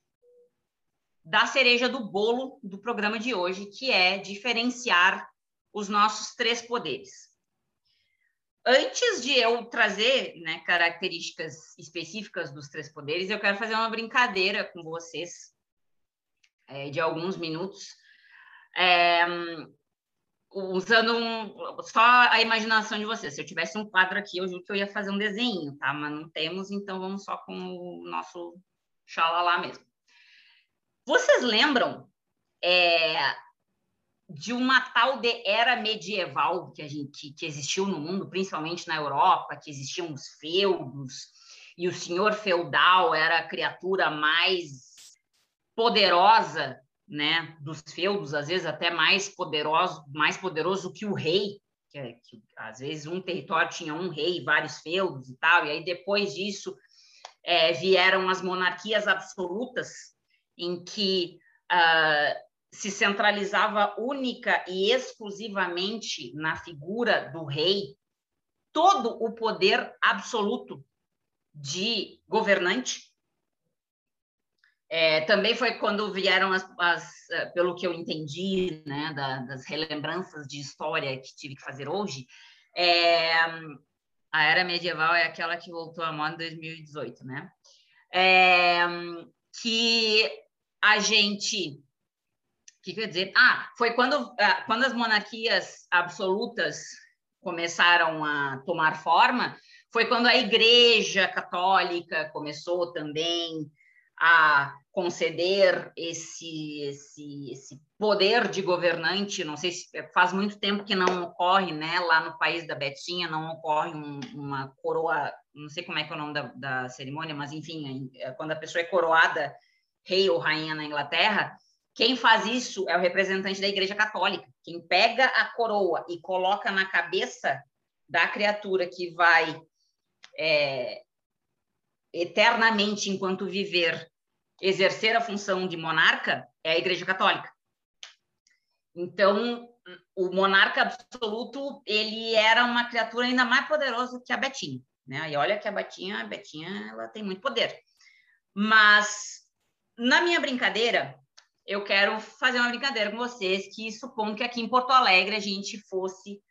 da cereja do bolo do programa de hoje, que é diferenciar os nossos três poderes antes de eu trazer né, características específicas dos três poderes, eu quero fazer uma brincadeira com vocês é, de alguns minutos, é, usando um, só a imaginação de vocês. Se eu tivesse um quadro aqui, eu juro que eu ia fazer um desenho, tá? Mas não temos, então vamos só com o nosso xalala mesmo. Vocês lembram é, de uma tal de era medieval que a gente que existiu no mundo, principalmente na Europa, que existiam os feudos e o senhor feudal era a criatura mais poderosa, né, dos feudos, às vezes até mais poderoso, mais poderoso que o rei, que, é, que às vezes um território tinha um rei, vários feudos e tal, e aí depois disso é, vieram as monarquias absolutas, em que uh, se centralizava única e exclusivamente na figura do rei, todo o poder absoluto de governante. É, também foi quando vieram as, as, é, pelo que eu entendi, né, da, das relembranças de história que tive que fazer hoje, é, A era medieval é aquela que voltou à moda em 2018, né? É, que a gente. Que quer dizer? Ah, foi quando, ah, quando as monarquias absolutas começaram a tomar forma, foi quando a Igreja Católica começou também a conceder esse, esse, esse poder de governante. Não sei se faz muito tempo que não ocorre, né? Lá no país da Betinha não ocorre um, uma coroa, não sei como é que é o nome da, da cerimônia, mas enfim, é quando a pessoa é coroada rei ou rainha na Inglaterra, quem faz isso é o representante da Igreja Católica. Quem pega a coroa e coloca na cabeça da criatura que vai é, eternamente, enquanto viver, exercer a função de monarca é a Igreja Católica. Então, o monarca absoluto, ele era uma criatura ainda mais poderosa que a Betinha, né? E olha que a Betinha, a Betinha, ela tem muito poder. Mas na minha brincadeira, eu quero fazer uma brincadeira com vocês que supondo que aqui em Porto Alegre a gente fosse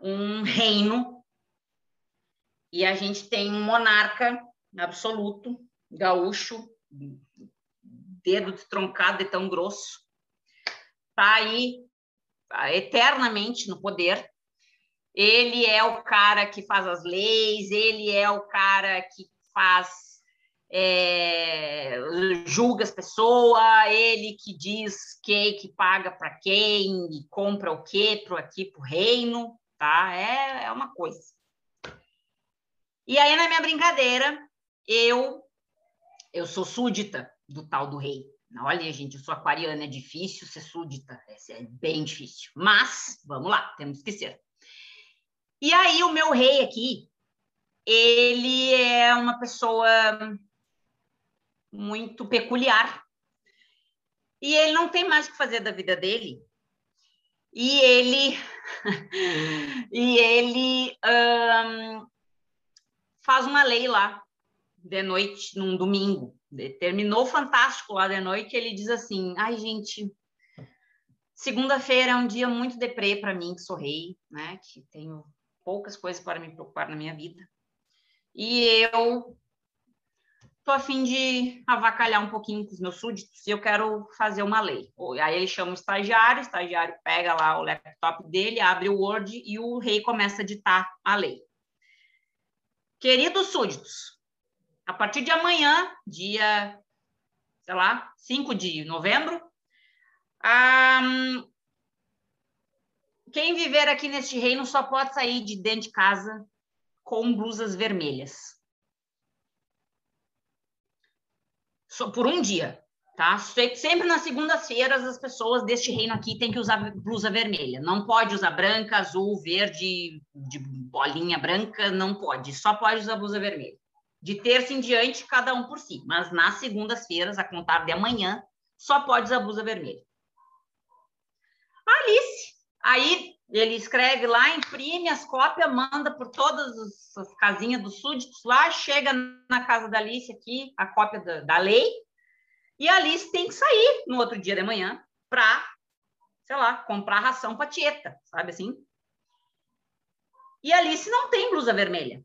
um reino e a gente tem um monarca absoluto, gaúcho, dedo destroncado e tão grosso, está aí eternamente no poder. Ele é o cara que faz as leis, ele é o cara que faz é, julga as pessoas, ele que diz quem que paga para quem e compra o que para aqui para o reino, tá? É, é uma coisa. E aí na minha brincadeira eu eu sou súdita do tal do rei. Olha, gente, eu sou aquariana, é difícil ser súdita, é bem difícil. Mas, vamos lá, temos que ser. E aí, o meu rei aqui, ele é uma pessoa muito peculiar. E ele não tem mais o que fazer da vida dele. E ele e ele um, faz uma lei lá de noite, num domingo. Terminou fantástico lá de noite. Ele diz assim: ai, gente, segunda-feira é um dia muito deprê para mim, que sou rei, né? Que tenho poucas coisas para me preocupar na minha vida. E eu tô a fim de avacalhar um pouquinho com os meus súditos e eu quero fazer uma lei. Aí ele chama o estagiário, o estagiário pega lá o laptop dele, abre o Word e o rei começa a ditar a lei. Queridos súditos, a partir de amanhã, dia, sei lá, 5 de novembro, quem viver aqui neste reino só pode sair de dentro de casa com blusas vermelhas. Por um dia, tá? Sempre nas segundas-feiras as pessoas deste reino aqui têm que usar blusa vermelha. Não pode usar branca, azul, verde, de bolinha branca, não pode. Só pode usar blusa vermelha. De terça em diante, cada um por si. Mas nas segundas-feiras, a contar de amanhã, só pode usar blusa vermelha. Alice, aí ele escreve lá, imprime as cópias, manda por todas as casinhas dos súditos lá, chega na casa da Alice aqui, a cópia da, da lei, e a Alice tem que sair no outro dia de manhã para, sei lá, comprar ração para tieta, sabe assim? E a Alice não tem blusa vermelha.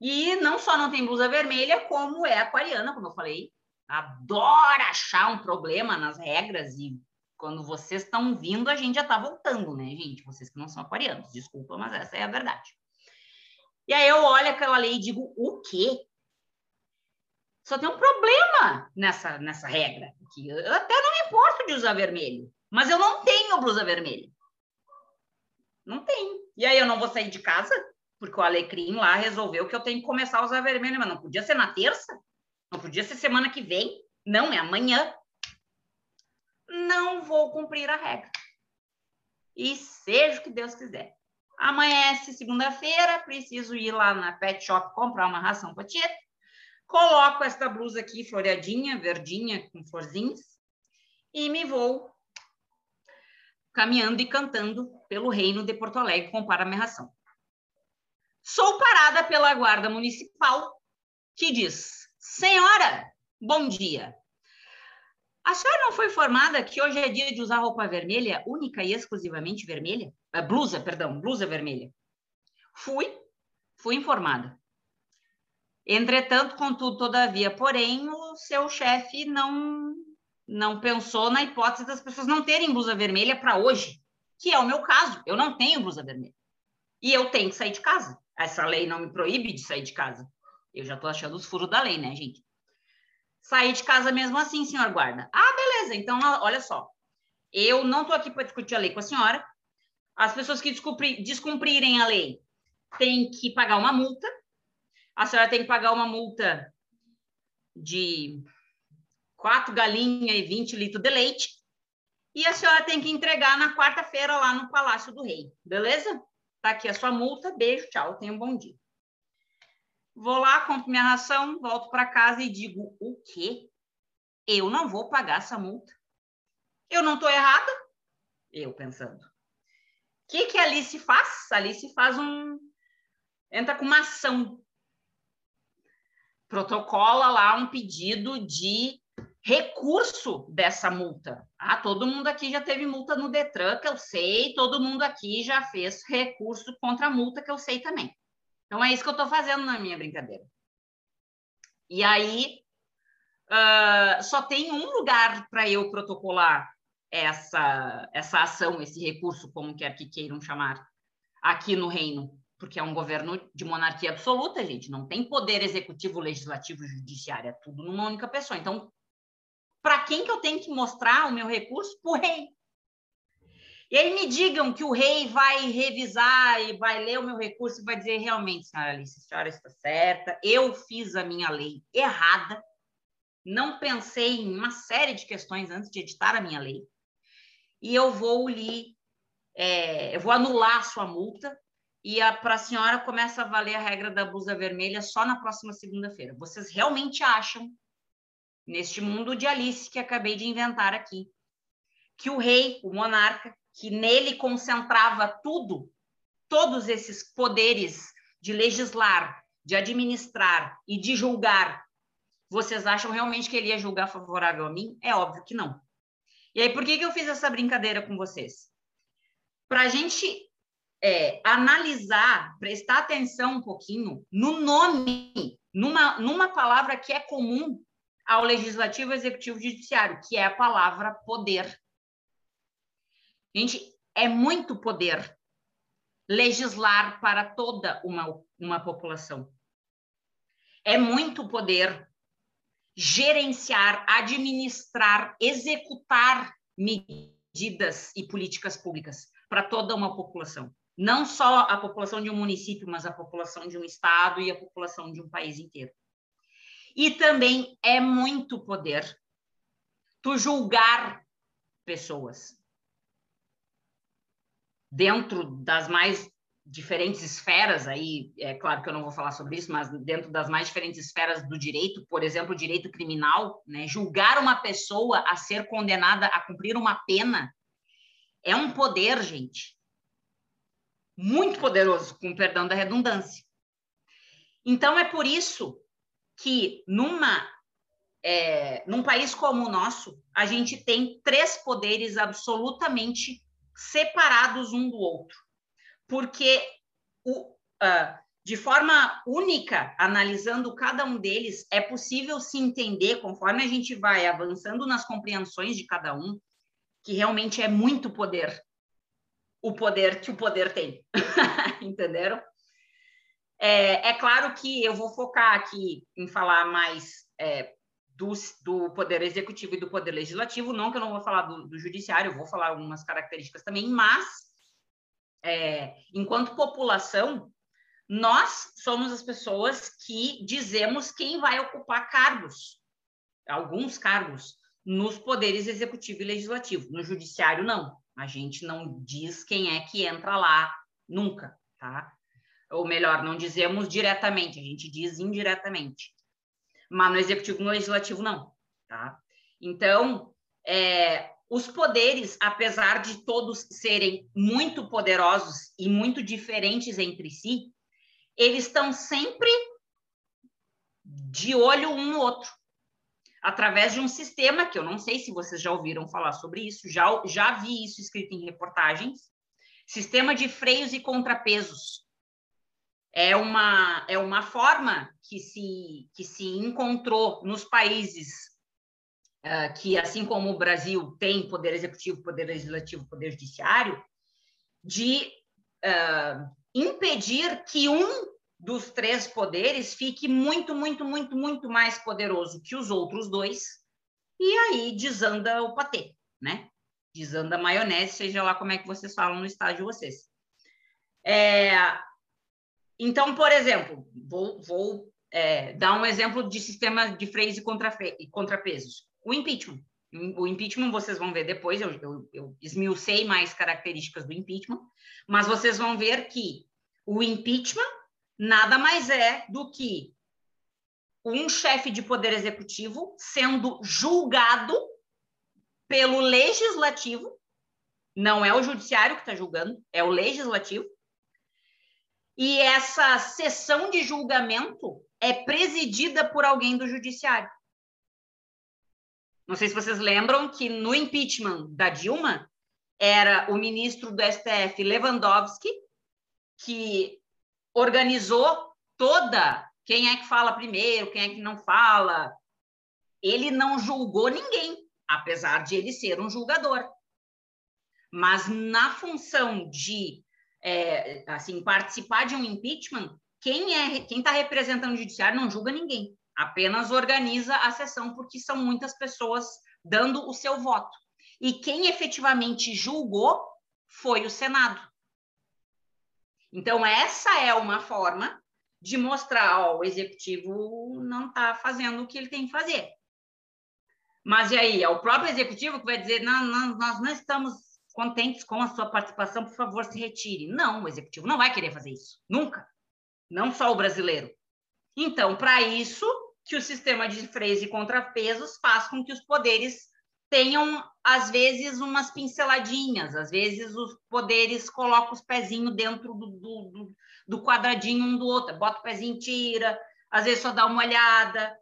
E não só não tem blusa vermelha, como é aquariana, como eu falei, adora achar um problema nas regras e quando vocês estão vindo, a gente já está voltando, né, gente? Vocês que não são aquarianos, desculpa, mas essa é a verdade. E aí eu olho aquela lei e digo, o quê? Só tem um problema nessa, nessa regra. Que eu até não me importo de usar vermelho, mas eu não tenho blusa vermelha. Não tenho. E aí eu não vou sair de casa, porque o Alecrim lá resolveu que eu tenho que começar a usar vermelho, mas não podia ser na terça, não podia ser semana que vem, não, é amanhã não vou cumprir a regra. E seja o que Deus quiser. Amanhece segunda-feira, preciso ir lá na pet shop comprar uma ração para Tieta. Coloco esta blusa aqui floreadinha, verdinha, com florzinhas, e me vou caminhando e cantando pelo reino de Porto Alegre comprar a minha ração. Sou parada pela guarda municipal que diz: Senhora, bom dia. A senhora não foi informada que hoje é dia de usar roupa vermelha, única e exclusivamente vermelha? Uh, blusa, perdão, blusa vermelha. Fui, fui informada. Entretanto, contudo, todavia, porém, o seu chefe não não pensou na hipótese das pessoas não terem blusa vermelha para hoje, que é o meu caso. Eu não tenho blusa vermelha. E eu tenho que sair de casa. Essa lei não me proíbe de sair de casa. Eu já estou achando os furos da lei, né, gente? Sair de casa mesmo assim, senhor guarda. Ah, beleza. Então, olha só. Eu não estou aqui para discutir a lei com a senhora. As pessoas que descumprirem a lei têm que pagar uma multa. A senhora tem que pagar uma multa de quatro galinhas e 20 litros de leite. E a senhora tem que entregar na quarta-feira lá no Palácio do Rei. Beleza? Tá aqui a sua multa. Beijo, tchau. Tenha um bom dia. Vou lá, compro minha ração, volto para casa e digo: o quê? Eu não vou pagar essa multa. Eu não estou errada? Eu pensando que, que a Alice faz? A Alice faz um. entra com uma ação. Protocola lá um pedido de recurso dessa multa. Ah, todo mundo aqui já teve multa no Detran, que eu sei, todo mundo aqui já fez recurso contra a multa, que eu sei também. Então é isso que eu estou fazendo na minha brincadeira. E aí, uh, só tem um lugar para eu protocolar essa, essa ação, esse recurso, como quer que queiram chamar, aqui no reino, porque é um governo de monarquia absoluta, gente, não tem poder executivo, legislativo, judiciário, é tudo numa única pessoa. Então, para quem que eu tenho que mostrar o meu recurso? Para o rei. E aí me digam que o rei vai revisar e vai ler o meu recurso e vai dizer realmente, senhora Alice, a senhora está certa, eu fiz a minha lei errada, não pensei em uma série de questões antes de editar a minha lei. E eu vou lhe, é, eu vou anular a sua multa e para a senhora começa a valer a regra da blusa vermelha só na próxima segunda-feira. Vocês realmente acham, neste mundo de Alice que acabei de inventar aqui, que o rei, o monarca, que nele concentrava tudo, todos esses poderes de legislar, de administrar e de julgar, vocês acham realmente que ele ia julgar favorável a mim? É óbvio que não. E aí, por que, que eu fiz essa brincadeira com vocês? Para a gente é, analisar, prestar atenção um pouquinho no nome, numa, numa palavra que é comum ao legislativo, executivo e judiciário, que é a palavra poder. Gente, é muito poder legislar para toda uma, uma população. É muito poder gerenciar, administrar, executar medidas e políticas públicas para toda uma população. Não só a população de um município, mas a população de um estado e a população de um país inteiro. E também é muito poder tu julgar pessoas dentro das mais diferentes esferas aí, é claro que eu não vou falar sobre isso, mas dentro das mais diferentes esferas do direito, por exemplo, o direito criminal, né, julgar uma pessoa a ser condenada a cumprir uma pena é um poder, gente, muito poderoso, com perdão da redundância. Então é por isso que numa é, num país como o nosso, a gente tem três poderes absolutamente separados um do outro porque o, uh, de forma única, analisando cada um deles, é possível se entender, conforme a gente vai avançando nas compreensões de cada um, que realmente é muito poder. O poder que o poder tem. Entenderam? É, é, claro que eu vou focar aqui em falar mais é, do, do, poder executivo e do poder legislativo, não que eu não vou falar do, do judiciário, eu vou falar algumas características também, mas é, enquanto população, nós somos as pessoas que dizemos quem vai ocupar cargos, alguns cargos, nos poderes executivo e legislativo. No judiciário, não. A gente não diz quem é que entra lá nunca, tá? Ou melhor, não dizemos diretamente, a gente diz indiretamente. Mas no executivo e no legislativo, não, tá? Então, é, os poderes, apesar de todos serem muito poderosos e muito diferentes entre si, eles estão sempre de olho um no outro, através de um sistema que eu não sei se vocês já ouviram falar sobre isso, já, já vi isso escrito em reportagens, sistema de freios e contrapesos. É uma, é uma forma que se, que se encontrou nos países uh, que, assim como o Brasil tem poder executivo, poder legislativo, poder judiciário, de uh, impedir que um dos três poderes fique muito, muito, muito, muito mais poderoso que os outros dois, e aí desanda o patê, né? Desanda a maionese, seja lá como é que vocês falam no estado de vocês. É, então, por exemplo, vou, vou é, dar um exemplo de sistema de freios e contrapesos. O impeachment. O impeachment, vocês vão ver depois, eu, eu, eu esmiucei mais características do impeachment, mas vocês vão ver que o impeachment nada mais é do que um chefe de poder executivo sendo julgado pelo legislativo, não é o judiciário que está julgando, é o legislativo, e essa sessão de julgamento é presidida por alguém do judiciário. Não sei se vocês lembram que no impeachment da Dilma era o ministro do STF Lewandowski que organizou toda quem é que fala primeiro, quem é que não fala. Ele não julgou ninguém, apesar de ele ser um julgador. Mas na função de é, assim, participar de um impeachment, quem é quem está representando o judiciário não julga ninguém, apenas organiza a sessão porque são muitas pessoas dando o seu voto. E quem efetivamente julgou foi o Senado. Então essa é uma forma de mostrar, ó, o executivo não está fazendo o que ele tem que fazer. Mas e aí, é o próprio executivo que vai dizer, não, não nós não estamos contentes com a sua participação, por favor, se retire. Não, o executivo não vai querer fazer isso, nunca. Não só o brasileiro. Então, para isso que o sistema de freios e contrapesos faz com que os poderes tenham, às vezes, umas pinceladinhas, às vezes os poderes colocam os pezinhos dentro do, do, do quadradinho um do outro, bota o pezinho, tira, às vezes só dá uma olhada.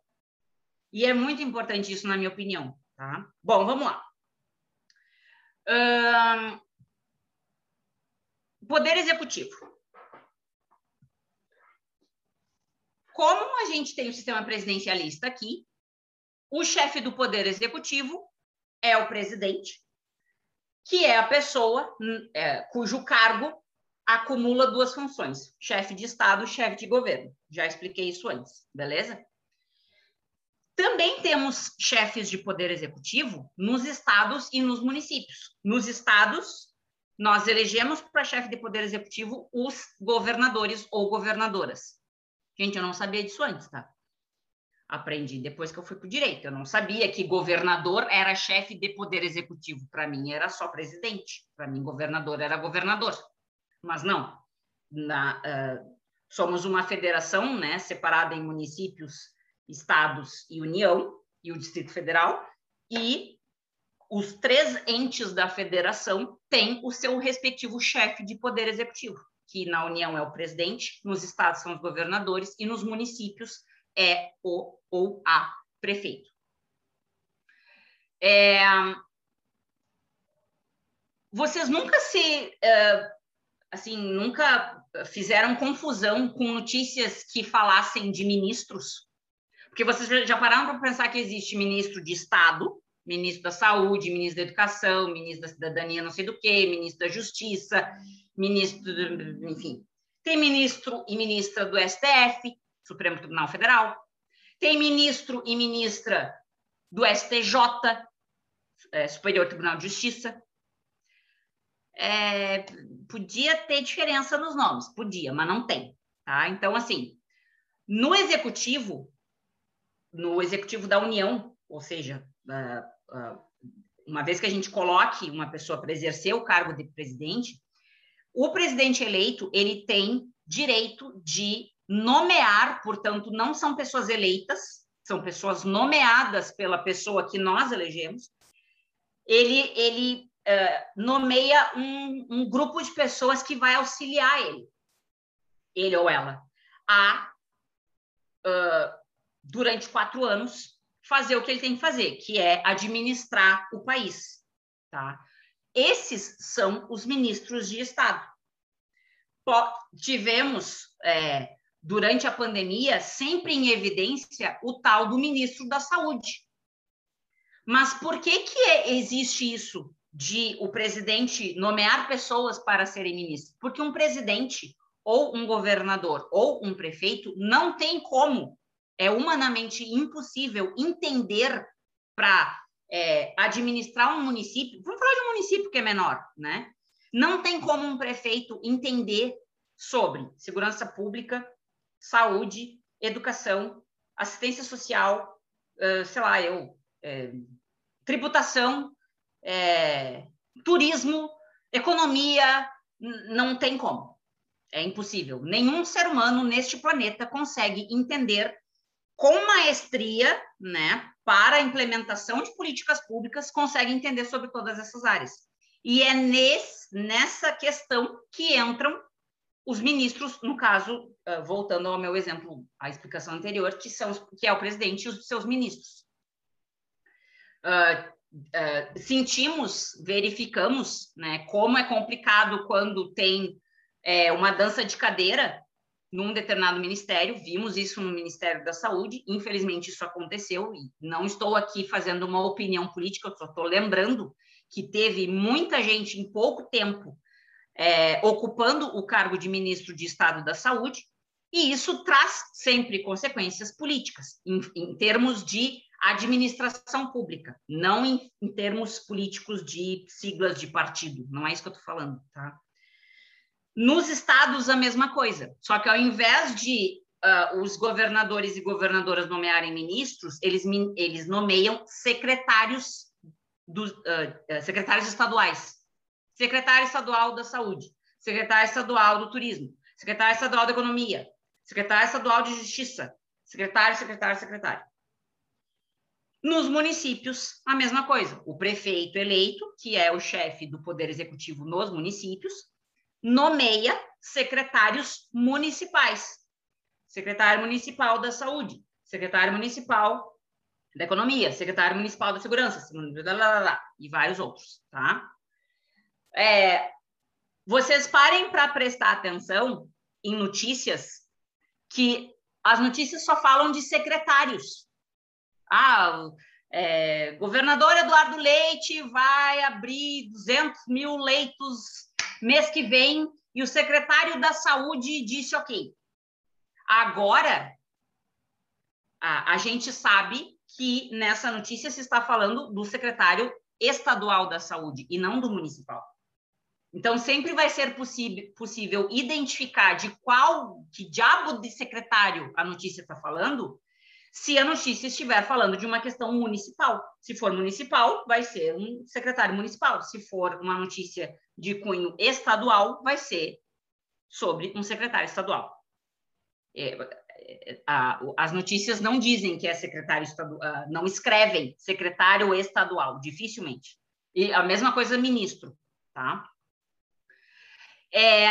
E é muito importante isso, na minha opinião. Tá? Bom, vamos lá poder executivo. Como a gente tem o sistema presidencialista aqui, o chefe do poder executivo é o presidente, que é a pessoa é, cujo cargo acumula duas funções: chefe de Estado, chefe de governo. Já expliquei isso antes, beleza? Também temos chefes de poder executivo nos estados e nos municípios. Nos estados, nós elegemos para chefe de poder executivo os governadores ou governadoras. Gente, eu não sabia disso antes, tá? Aprendi depois que eu fui para o direito. Eu não sabia que governador era chefe de poder executivo. Para mim era só presidente. Para mim, governador era governador. Mas não. Na, uh, somos uma federação, né, separada em municípios estados e União, e o Distrito Federal, e os três entes da federação têm o seu respectivo chefe de poder executivo, que na União é o presidente, nos estados são os governadores e nos municípios é o ou a prefeito. É... Vocês nunca se, assim, nunca fizeram confusão com notícias que falassem de ministros porque vocês já pararam para pensar que existe ministro de Estado, ministro da Saúde, ministro da Educação, ministro da Cidadania, não sei do que, ministro da Justiça, ministro, do, enfim. Tem ministro e ministra do STF, Supremo Tribunal Federal. Tem ministro e ministra do STJ, é, Superior Tribunal de Justiça. É, podia ter diferença nos nomes, podia, mas não tem. Tá? Então, assim, no executivo, no executivo da União, ou seja, uma vez que a gente coloque uma pessoa para exercer o cargo de presidente, o presidente eleito ele tem direito de nomear, portanto, não são pessoas eleitas, são pessoas nomeadas pela pessoa que nós elegemos. Ele, ele uh, nomeia um, um, grupo de pessoas que vai auxiliar ele, ele ou ela, a uh, durante quatro anos, fazer o que ele tem que fazer, que é administrar o país. Tá? Esses são os ministros de Estado. tivemos, é, durante a pandemia, sempre em evidência o tal do ministro da Saúde. Mas por que, que existe isso de o presidente nomear pessoas para serem ministros? Porque um presidente ou um governador ou um prefeito não tem como, é humanamente impossível entender para é, administrar um município, vamos falar de um município que é menor, né? Não tem como um prefeito entender sobre segurança pública, saúde, educação, assistência social, uh, sei lá, eu, é, tributação, é, turismo, economia, não tem como. É impossível. Nenhum ser humano neste planeta consegue entender com maestria, né, para a implementação de políticas públicas, consegue entender sobre todas essas áreas. E é nesse, nessa questão que entram os ministros, no caso, voltando ao meu exemplo, a explicação anterior, que, são, que é o presidente e os seus ministros. Uh, uh, sentimos, verificamos, né, como é complicado quando tem é, uma dança de cadeira num determinado ministério, vimos isso no Ministério da Saúde, infelizmente isso aconteceu, e não estou aqui fazendo uma opinião política, eu só estou lembrando que teve muita gente em pouco tempo é, ocupando o cargo de ministro de Estado da Saúde, e isso traz sempre consequências políticas, em, em termos de administração pública, não em, em, termos políticos de siglas de partido, não é isso que eu estou falando, tá? Nos estados, a mesma coisa, só que ao invés de uh, os governadores e governadoras nomearem ministros, eles, eles nomeiam secretários, dos, uh, secretários estaduais, secretário estadual da saúde, secretário estadual do turismo, secretário estadual da economia, secretário estadual de justiça, secretário, secretário, secretário. Nos municípios, a mesma coisa. O prefeito eleito, que é o chefe do poder executivo nos municípios, nomeia secretários municipais. Secretário municipal da saúde, secretário municipal da economia, secretário municipal da segurança, e vários outros, tá? É, vocês parem para prestar atenção em notícias que as notícias só falam de secretários. Ah, é, governador Eduardo Leite vai abrir 200 mil leitos mês que vem e o secretário da saúde disse ok. Agora, a, a gente sabe que nessa notícia se está falando do secretário estadual da saúde e não do municipal. Então, sempre vai ser possível identificar de qual, que diabo de secretário a notícia está falando, se a notícia estiver falando de uma questão municipal. Se for municipal, vai ser um secretário municipal. Se for uma notícia de cunho estadual, vai ser sobre um secretário estadual. É, é a, as notícias não dizem que é secretário estadual, ah, não escrevem secretário estadual, dificilmente. E a mesma coisa ministro, tá? É,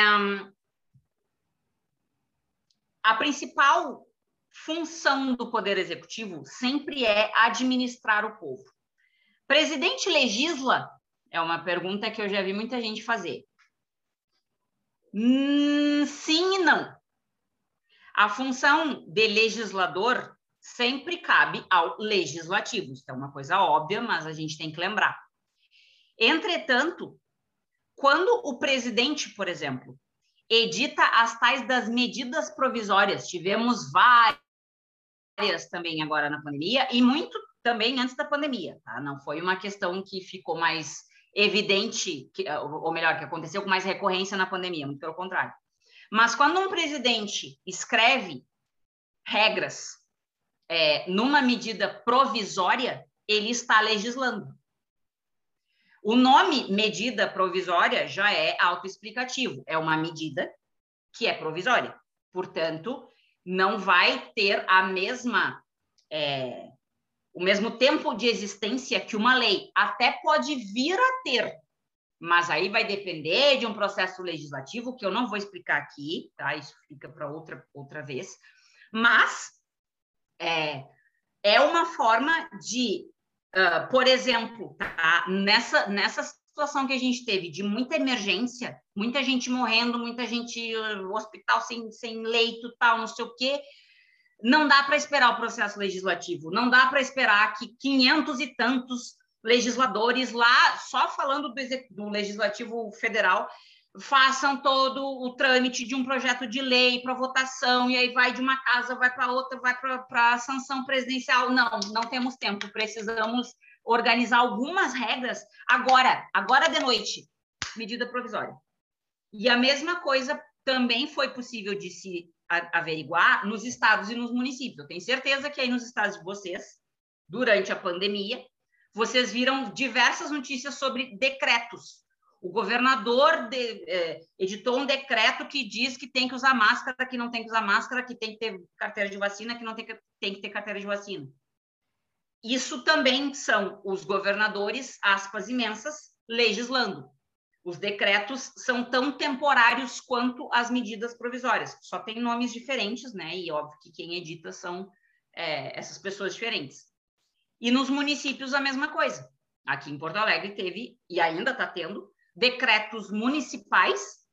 a principal função do Poder Executivo sempre é administrar o povo. Presidente legisla? É uma pergunta que eu já vi muita gente fazer. Hum, sim e não. A função de legislador sempre cabe ao legislativo. Isso é uma coisa óbvia, mas a gente tem que lembrar. Entretanto, quando o presidente, por exemplo, edita as tais das medidas provisórias, tivemos várias também agora na pandemia e muito também antes da pandemia, tá? Não foi uma questão que ficou mais evidente, que, ou melhor, que aconteceu com mais recorrência na pandemia, muito pelo contrário. Mas quando um presidente escreve regras é, numa medida provisória, ele está legislando. O nome medida provisória já é autoexplicativo, é uma medida que é provisória. Portanto, não vai ter a mesma é, o mesmo tempo de existência que uma lei. Até pode vir a ter, mas aí vai depender de um processo legislativo que eu não vou explicar aqui, tá? Isso fica para outra outra vez. Mas é, é uma forma de Uh, por exemplo, tá? Nessa, nessas situação que a gente teve de muita emergência, muita gente morrendo, muita gente no hospital sem, sem leito, tal, não sei o quê, não dá para esperar o processo legislativo, não dá para esperar que 500 e tantos legisladores lá, só falando do, do legislativo federal, façam todo o trâmite de um projeto de lei para votação, e aí vai de uma casa, vai para outra, vai para a sanção presidencial. Não, não temos tempo, precisamos organizar algumas regras agora, agora de noite, medida provisória. E a mesma coisa também foi possível de se averiguar nos estados e nos municípios. Eu tenho certeza que aí nos estados de vocês, durante a pandemia, vocês viram diversas notícias sobre decretos o governador de, é, editou um decreto que diz que tem que usar máscara, que não tem que usar máscara, que tem que ter carteira de vacina, que não tem que, tem que ter carteira de vacina. Isso também são os governadores, aspas imensas, legislando. Os decretos são tão temporários quanto as medidas provisórias. Só tem nomes diferentes, né? E óbvio que quem edita são é, essas pessoas diferentes. E nos municípios a mesma coisa. Aqui em Porto Alegre teve, e ainda está tendo, decretos municipais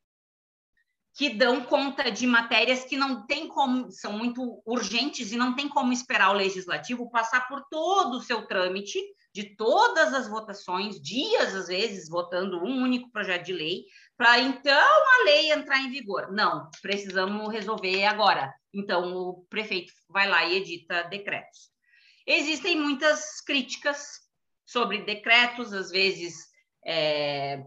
que dão conta de matérias que não tem como, são muito urgentes e não tem como esperar o legislativo passar por todo o seu trâmite, de todas as votações, dias às vezes, votando um único projeto de lei, para então a lei entrar em vigor. Não, precisamos resolver agora. Então o prefeito vai lá e edita decretos. Existem muitas críticas sobre decretos, às vezes é,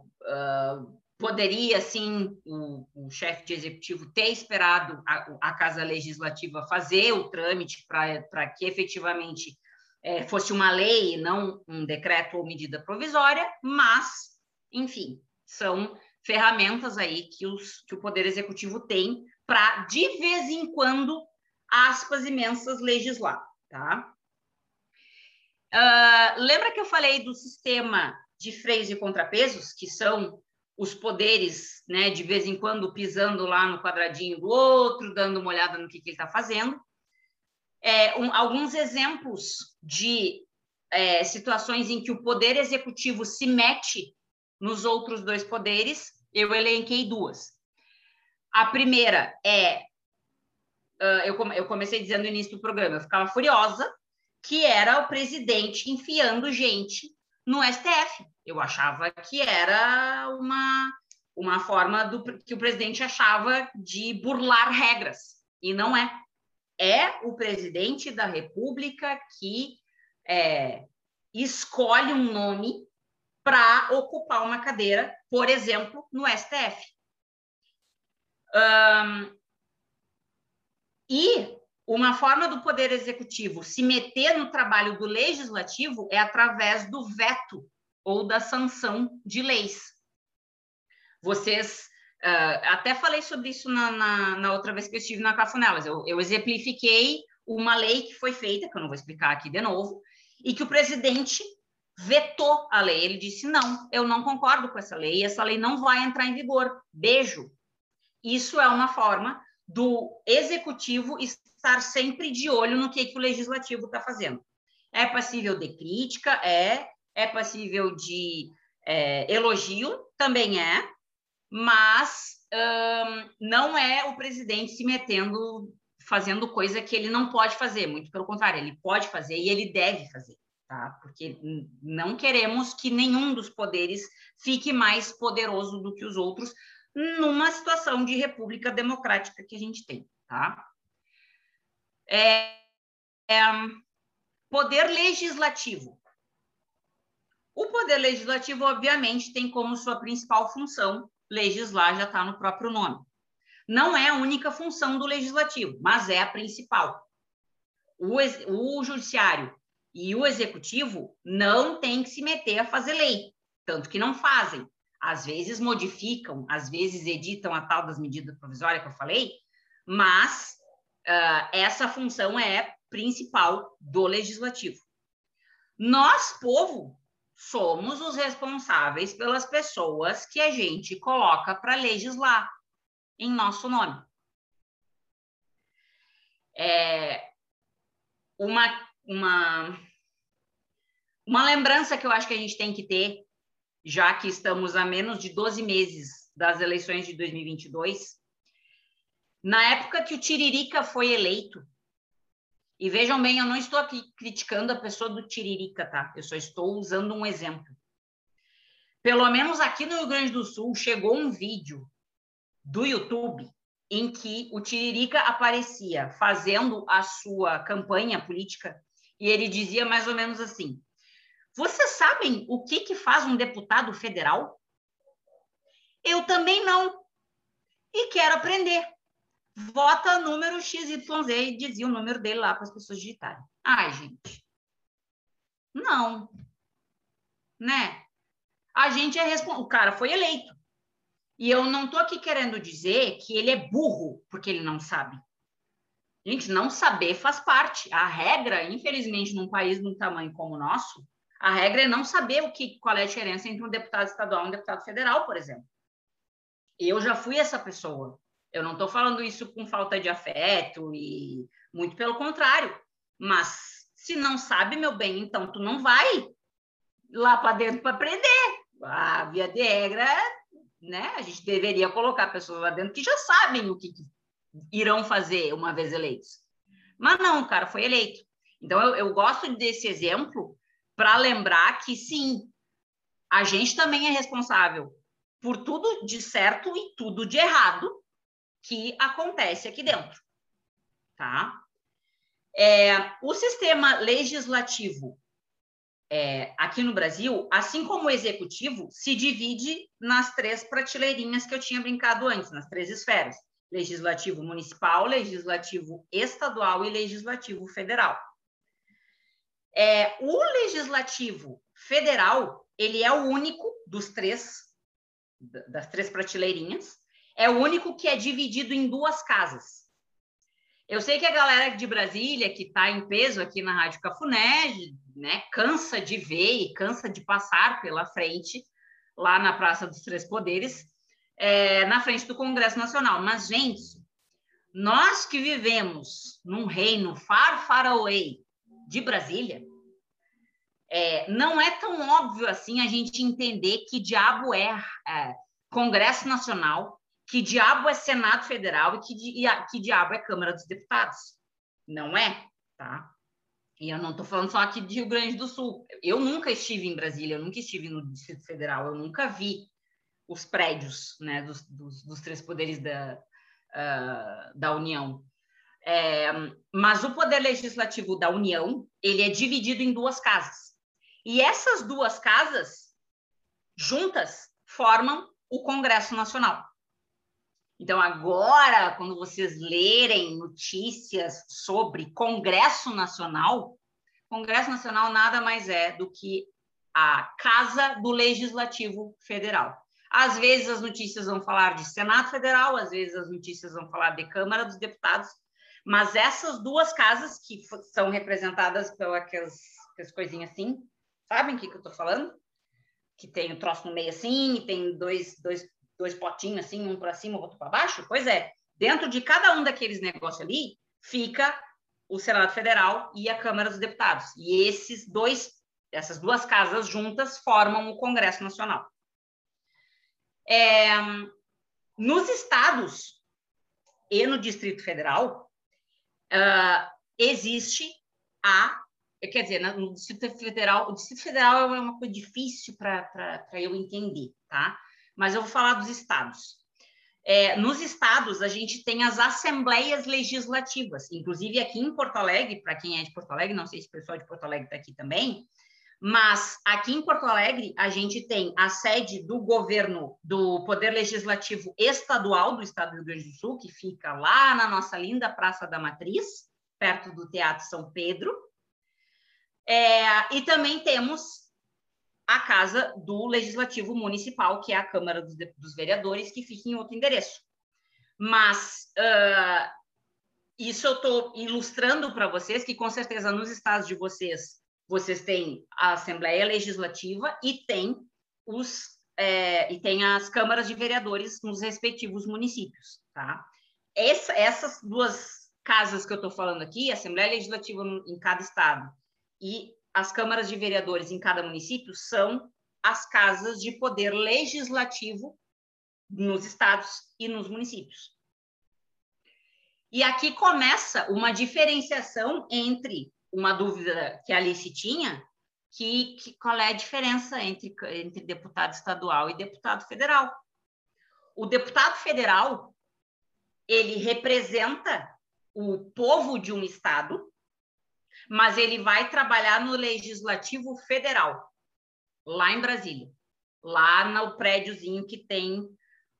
poderia, sim, o, o chefe de executivo ter esperado a, a Casa Legislativa fazer o trâmite para que efetivamente é, fosse uma lei, não um decreto ou medida provisória, mas, enfim, são ferramentas aí que, os, que o Poder Executivo tem para, de vez em quando, aspas imensas, legislar, tá? Uh, lembra que eu falei do sistema de freios e contrapesos, que são os poderes, né, de vez em quando pisando lá no quadradinho do outro, dando uma olhada no que, que ele está fazendo. É, um, alguns exemplos de é, situações em que o poder executivo se mete nos outros dois poderes, eu elenquei duas. A primeira é, uh, eu, eu comecei dizendo no início do programa, eu ficava furiosa, que era o presidente enfiando gente no STF. Eu achava que era uma, uma forma do, que o presidente achava de burlar regras, e não é. É o presidente da República que é, escolhe um nome para ocupar uma cadeira, por exemplo, no STF. Um, e uma forma do Poder Executivo se meter no trabalho do Legislativo é através do veto ou da sanção de leis. Vocês. Uh, até falei sobre isso na, na, na, outra vez que eu estive na Cafunelas. Eu, eu exemplifiquei uma lei que foi feita, que eu não vou explicar aqui de novo, e que o presidente vetou a lei. Ele disse: não, eu não concordo com essa lei, essa lei não vai entrar em vigor. Beijo. Isso é uma forma do executivo estar sempre de olho no que, que o legislativo está fazendo. É passível de crítica? É. É passível de é, elogio? Também é. Mas hum, não é o presidente se metendo, fazendo coisa que ele não pode fazer. Muito pelo contrário, ele pode fazer e ele deve fazer. Tá? Porque não queremos que nenhum dos poderes fique mais poderoso do que os outros numa situação de república democrática que a gente tem, tá? É, é, poder legislativo. O poder legislativo, obviamente, tem como sua principal função legislar, já está no próprio nome. Não é a única função do legislativo, mas é a principal. O, o judiciário e o executivo não têm que se meter a fazer lei, tanto que não fazem. Às vezes modificam, às vezes editam a tal das medidas provisórias que eu falei, mas Uh, essa função é principal do legislativo. Nós, povo, somos os responsáveis pelas pessoas que a gente coloca para legislar em nosso nome. É uma, uma, uma lembrança que eu acho que a gente tem que ter já que estamos a menos de 12 meses das eleições de 2022, na época que o Tiririca foi eleito, e vejam bem, eu não estou aqui criticando a pessoa do Tiririca, tá? Eu só estou usando um exemplo. Pelo menos aqui no Rio Grande do Sul chegou um vídeo do YouTube em que o Tiririca aparecia fazendo a sua campanha política e ele dizia mais ou menos assim: Vocês sabem o que, que faz um deputado federal? Eu também não. E quero aprender. Vota número XYZ e dizia o número dele lá para as pessoas digitarem. Ai, gente. Não. Né? A gente é responsável. O cara foi eleito. E eu não estou aqui querendo dizer que ele é burro porque ele não sabe. Gente, não saber faz parte. A regra, infelizmente, num país de um tamanho como o nosso, a regra é não saber o que, qual é a diferença entre um deputado estadual e um deputado federal, por exemplo. Eu já fui essa pessoa. Eu não estou falando isso com falta de afeto e muito pelo contrário. Mas se não sabe, meu bem, então tu não vai lá para dentro para aprender. A via de regra né? A gente deveria colocar pessoas lá dentro que já sabem o que, que irão fazer uma vez eleitos. Mas não, cara foi eleito. Então, eu, eu gosto desse exemplo para lembrar que, sim, a gente também é responsável por tudo de certo e tudo de errado que acontece aqui dentro, tá? É, o sistema legislativo é, aqui no Brasil, assim como o executivo, se divide nas três prateleirinhas que eu tinha brincado antes, nas três esferas: legislativo municipal, legislativo estadual e legislativo federal. É, o legislativo federal, ele é o único dos três, das três prateleirinhas, é o único que é dividido em duas casas. Eu sei que a galera de Brasília, que está em peso aqui na Rádio Cafuné, né, cansa de ver e cansa de passar pela frente, lá na Praça dos Três Poderes, é, na frente do Congresso Nacional. Mas, gente, nós que vivemos num reino far, far away de Brasília, é, não é tão óbvio assim a gente entender que diabo é, é Congresso Nacional, que diabo é Senado Federal e que, que diabo é Câmara dos Deputados. Não é, tá? E eu não estou falando só aqui de Rio Grande do Sul. Eu nunca estive em Brasília, eu nunca estive no Distrito Federal, eu nunca vi os prédios né, dos, dos, dos três poderes da, uh, da União. É, mas o poder legislativo da União ele é dividido em duas casas. E essas duas casas, juntas, formam o Congresso Nacional. Então, agora, quando vocês lerem notícias sobre Congresso Nacional, Congresso Nacional nada mais é do que a casa do Legislativo Federal. Às vezes as notícias vão falar de Senado Federal, às vezes as notícias vão falar de Câmara dos Deputados, mas essas duas casas que são representadas pelas aquelas coisinhas assim, sabem o que, que eu estou falando? Que tem o troço no meio assim, e tem dois, dois dois potinhos assim, um para cima, outro para baixo? Pois é, dentro de cada um daqueles negócios ali fica o Senado Federal e a Câmara dos Deputados. E esses dois, essas duas casas juntas formam o Congresso Nacional. É, nos estados e no Distrito Federal uh, existe a quer dizer, no Distrito Federal, o Distrito Federal é uma coisa difícil para eu entender, tá? mas eu vou falar dos estados. É, nos estados, a gente tem as assembleias legislativas, inclusive aqui em Porto Alegre, para quem é de Porto Alegre, não sei se o pessoal de Porto Alegre está aqui também, mas aqui em Porto Alegre, a gente tem a sede do governo, do Poder Legislativo Estadual do Estado do Rio Grande do Sul, que fica lá na nossa linda Praça da Matriz, perto do Teatro São Pedro. É, e também temos a casa do Legislativo Municipal, que é a Câmara dos, dos Vereadores, que fica em outro endereço. Mas uh, isso eu estou ilustrando para vocês que, com certeza, nos estados de vocês, vocês têm a Assembleia Legislativa e tem os é, e tem as câmaras de vereadores nos respectivos municípios, tá? Essa, essas duas casas que eu estou falando aqui, Assembleia Legislativa em cada estado e as câmaras de vereadores em cada município são as casas de poder legislativo nos estados e nos municípios. E aqui começa uma diferenciação entre uma dúvida que a Alice tinha, que, que qual é a diferença entre, entre deputado estadual e deputado federal. O deputado federal, ele representa o povo de um estado, mas ele vai trabalhar no legislativo federal, lá em Brasília, lá no prédiozinho que tem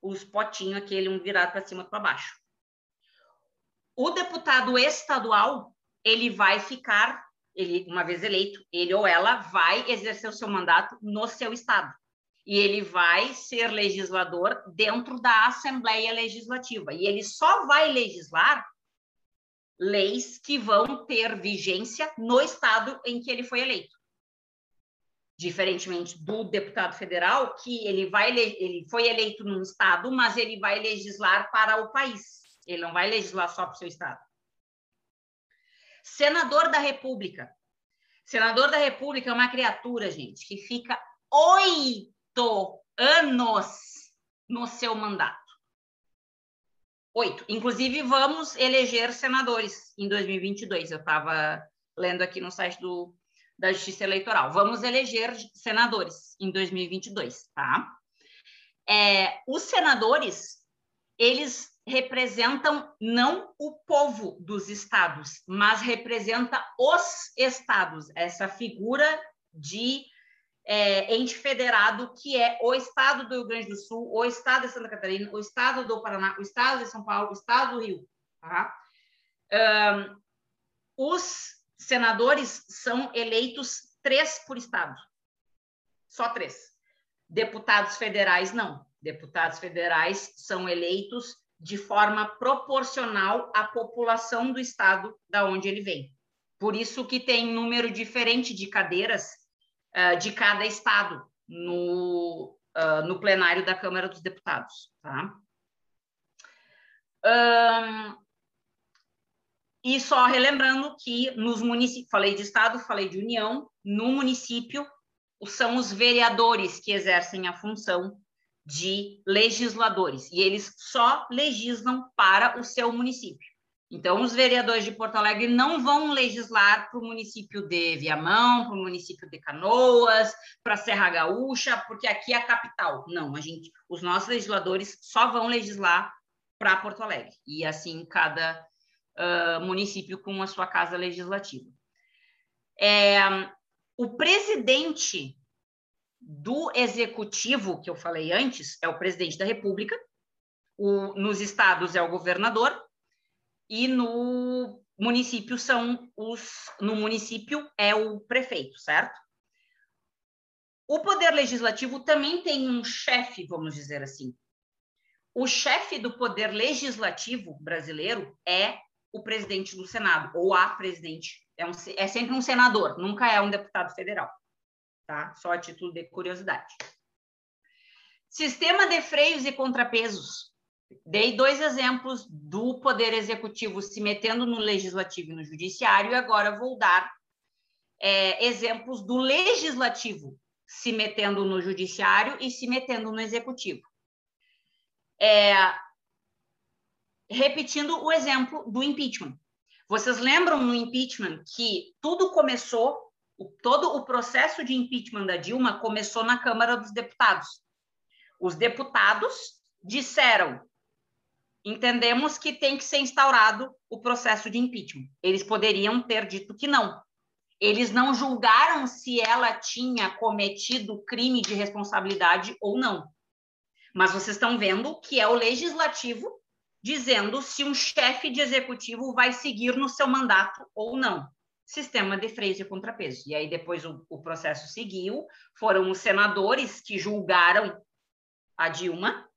os potinhos aquele um virado para cima e para baixo. O deputado estadual, ele vai ficar, ele uma vez eleito, ele ou ela vai exercer o seu mandato no seu estado. E ele vai ser legislador dentro da Assembleia Legislativa. E ele só vai legislar leis que vão ter vigência no estado em que ele foi eleito. Diferentemente do deputado federal, que ele vai ele foi eleito num estado, mas ele vai legislar para o país. Ele não vai legislar só para o seu estado. Senador da República. Senador da República é uma criatura, gente, que fica oito anos no seu mandato. Oito. Inclusive, vamos eleger senadores em 2022. Eu estava lendo aqui no site do, da Justiça Eleitoral. Vamos eleger senadores em 2022, tá? É, os senadores, eles representam não o povo dos estados, mas representa os estados, essa figura de é, ente federado, que é o Estado do Rio Grande do Sul, o Estado de Santa Catarina, o Estado do Paraná, o Estado de São Paulo, o Estado do Rio. Tá? Um, os senadores são eleitos três por Estado. Só três. Deputados federais, não. Deputados federais são eleitos de forma proporcional à população do Estado da onde ele vem. Por isso que tem número diferente de cadeiras uh, de cada estado no, uh, no plenário da Câmara dos Deputados. Tá? Um, e só relembrando que nos municípios, falei de estado, falei de união, no município são os vereadores que exercem a função de legisladores e eles só legislam para o seu município. Então, os vereadores de Porto Alegre não vão legislar para o município de Viamão, para o município de Canoas, para Serra Gaúcha, porque aqui é a capital. Não, a gente, os nossos legisladores só vão legislar para Porto Alegre. E assim, cada uh, município com a sua casa legislativa. É, o presidente do executivo, que eu falei antes, é o presidente da República, o, nos estados é o governador, e no município são os no município é o prefeito, certo? O poder legislativo também tem um chefe, vamos dizer assim. O chefe do poder legislativo brasileiro é o presidente do Senado ou a presidente. É, um, é sempre um senador, nunca é um deputado federal, tá? Só a título de curiosidade. Sistema de freios e contrapesos. Dei dois exemplos do Poder Executivo se metendo no Legislativo e no Judiciário, e agora vou dar é, exemplos do Legislativo se metendo no Judiciário e se metendo no Executivo. É, repetindo o exemplo do impeachment. Vocês lembram no impeachment que tudo começou, todo o processo de impeachment da Dilma começou na Câmara dos Deputados. Os deputados disseram entendemos que tem que ser instaurado o processo de impeachment. Eles poderiam ter dito que não. Eles não julgaram se ela tinha cometido crime de responsabilidade ou não. Mas vocês estão vendo que é o legislativo dizendo se um chefe de executivo vai seguir no seu mandato ou não. Sistema de freios e contrapeso. E aí depois o, o processo seguiu, foram os senadores que julgaram a Dilma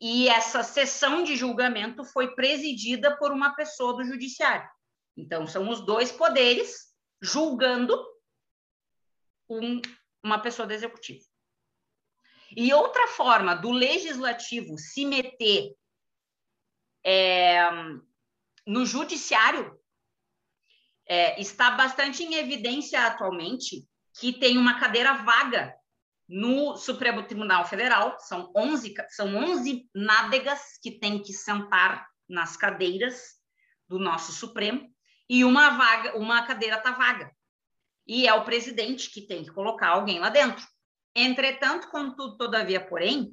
e essa sessão de julgamento foi presidida por uma pessoa do judiciário. Então, são os dois poderes julgando um, uma pessoa do executivo. E outra forma do legislativo se meter é, no judiciário é, está bastante em evidência atualmente que tem uma cadeira vaga no Supremo Tribunal Federal, são 11, são 11 nádegas que têm que sentar nas cadeiras do nosso Supremo, e uma vaga, uma cadeira está vaga. E é o presidente que tem que colocar alguém lá dentro. Entretanto, contudo, todavia, porém,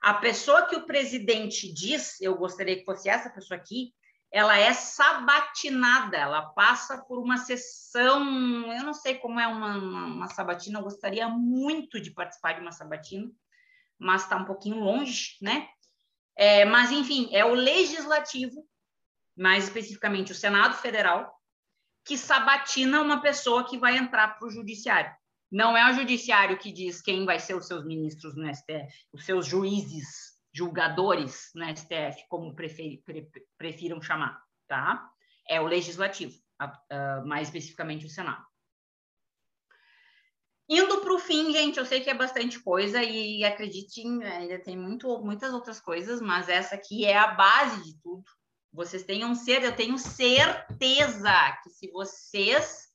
a pessoa que o presidente diz, eu gostaria que fosse essa pessoa aqui, ela é sabatinada, ela passa por uma sessão, eu não sei como é uma, uma, uma sabatina, eu gostaria muito de participar de uma sabatina, mas está um pouquinho longe, né? É, mas, enfim, é o legislativo, mais especificamente o Senado Federal, que sabatina uma pessoa que vai entrar para o judiciário. Não é o judiciário que diz quem vai ser os seus ministros no STF, os seus juízes, julgadores no STF, como prefer, pre, prefiram chamar, tá? É o legislativo, mais especificamente o Senado. Indo para o fim, gente, eu sei que é bastante coisa e acredite, ainda tem muito, muitas outras coisas, mas essa aqui é a base de tudo. Vocês tenham ser, eu tenho certeza que se vocês